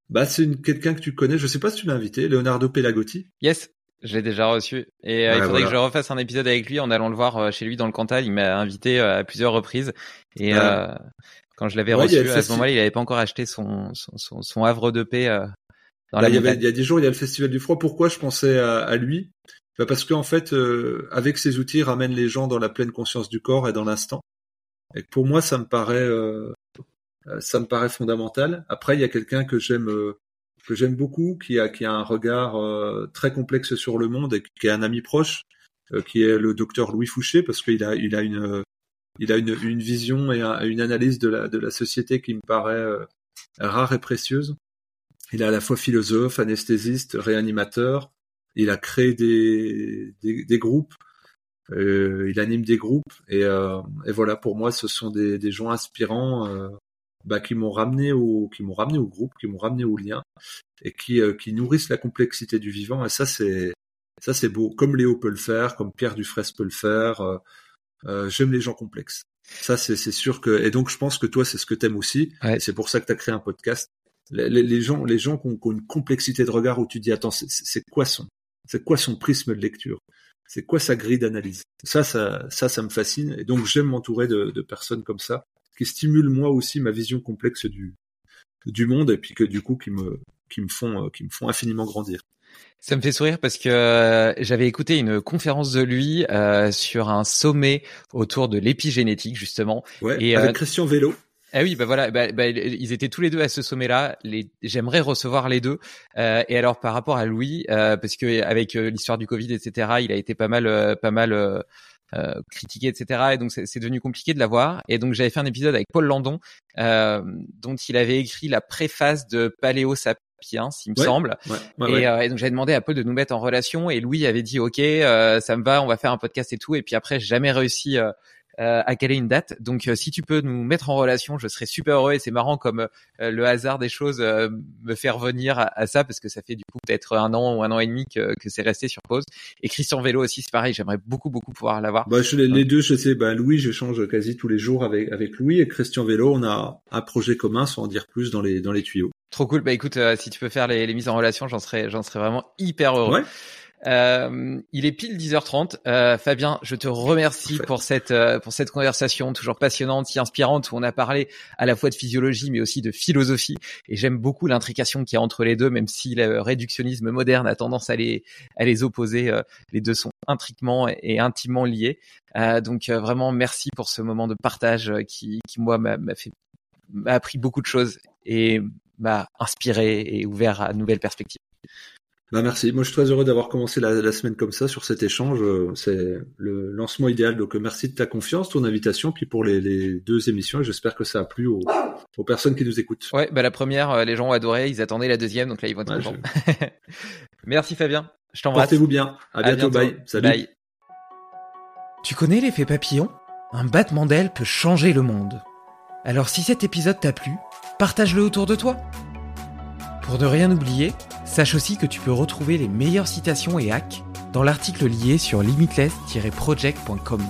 Bah, c'est quelqu'un que tu connais. Je sais pas si tu l'as invité, Leonardo Pelagotti. Yes. J'ai déjà reçu. Et euh, il faudrait que je refasse un épisode avec lui en allant le voir euh, chez lui dans le Cantal. Il m'a invité euh, à plusieurs reprises. Et quand je l'avais reçu, à ce moment-là, il n'avait pas encore acheté son, son, son, havre de paix dans la il, y avait, il y a des jours, il y a le Festival du Froid. Pourquoi je pensais à, lui? Bah Parce qu'en fait, avec ses outils, il ramène les gens dans la pleine conscience du corps et dans l'instant. Et pour moi, ça me paraît... ça me paraît fondamental. Après, il y a quelqu'un que j'aime que j'aime beaucoup, qui a, qui a un regard euh, très complexe sur le monde et qui est un ami proche, euh, qui est le docteur Louis Fouché, parce qu'il a, il a une, il a une, une vision et une analyse de la, de la société qui me paraît euh, rare et précieuse. Il est à la fois philosophe, anesthésiste, réanimateur, il a créé des, des, groupes, euh, il anime des groupes et, euh, et, voilà pour moi ce sont des, des gens inspirants euh, bah, qui m'ont ramené au qui m'ont ramené au groupe, qui m'ont ramené au lien et qui qui nourrissent la complexité du vivant et ça c'est ça c'est beau comme Léo peut le faire, comme Pierre Dufresne peut le faire. J'aime les gens complexes. Ça c'est c'est sûr que et donc je pense que toi c'est ce que t'aimes aussi. C'est pour ça que tu as créé un podcast. Les, les, gens les gens qui ont, qui ont, une complexité de regard où tu dis attends c'est quoi son c'est quoi son prisme de lecture? C'est quoi sa grille d'analyse? Ça, ça, ça, ça me fascine. Et donc j'aime m'entourer de, de, personnes comme ça qui stimulent moi aussi ma vision complexe du du monde et puis que du coup qui me qui me font euh, qui me font infiniment grandir. Ça me fait sourire parce que euh, j'avais écouté une conférence de lui euh, sur un sommet autour de l'épigénétique justement. Ouais, et, avec Christian Vélo. Ah oui, bah voilà, bah, bah, ils étaient tous les deux à ce sommet-là. Les... J'aimerais recevoir les deux. Euh, et alors par rapport à Louis, euh, parce que avec euh, l'histoire du Covid, etc., il a été pas mal, pas mal euh, critiqué, etc. Et donc c'est devenu compliqué de l'avoir. Et donc j'avais fait un épisode avec Paul Landon, dont il avait écrit la préface de Paléo Sapiens, il me semble. et, et, donc j'avais demandé à Paul de nous mettre en relation. Et Louis avait dit OK, ça me va, on va faire un podcast et tout. Et puis après, j'ai jamais réussi euh, à caler une date. Donc euh, si tu peux nous mettre en relation, je serais super heureux et c'est marrant comme euh, le hasard des choses me fait revenir à, ça parce que ça fait du coup peut-être un an ou un an et demi que, que c'est resté sur pause. Et Christian Vélo aussi, c'est pareil, j'aimerais beaucoup beaucoup pouvoir l'avoir. Bah, je, les, deux, je sais, bah, Louis, j'échange quasi tous les jours avec, avec Louis et Christian Vélo, on a un projet commun sans en dire plus dans les, dans les tuyaux. Trop cool. Bah écoute, si tu peux faire les, les mises en relation, j'en serais, j'en serais vraiment hyper heureux. Ouais. Euh, il est pile 10h30. Euh, Fabien, je te remercie pour cette euh, pour cette conversation toujours passionnante, si inspirante où on a parlé à la fois de physiologie mais aussi de philosophie. Et j'aime beaucoup l'intrication qu'il y a entre les deux, même si le réductionnisme moderne a tendance à les à les opposer. Euh, les deux sont intriquement et intimement liés. Euh, donc vraiment merci pour ce moment de partage qui qui moi m'a fait m'a appris beaucoup de choses et m'a inspiré et ouvert à de nouvelles perspectives. Bah merci. Moi, je suis très heureux d'avoir commencé la, la, semaine comme ça sur cet échange. C'est le lancement idéal. Donc, merci de ta confiance, ton invitation, puis pour les, les deux émissions. J'espère que ça a plu aux, aux, personnes qui nous écoutent. Ouais, bah la première, euh, les gens ont adoré. Ils attendaient la deuxième, donc là, ils vont être contents. merci Fabien. Je t'embrasse. Portez-vous bien. À, bientôt. Bye. Salut. Bye. Tu connais l'effet papillon? Un battement d'aile peut changer le monde. Alors, si cet épisode t'a plu, partage-le autour de toi. Pour ne rien oublier Sache aussi que tu peux retrouver les meilleures citations et hacks dans l'article lié sur limitless-project.com.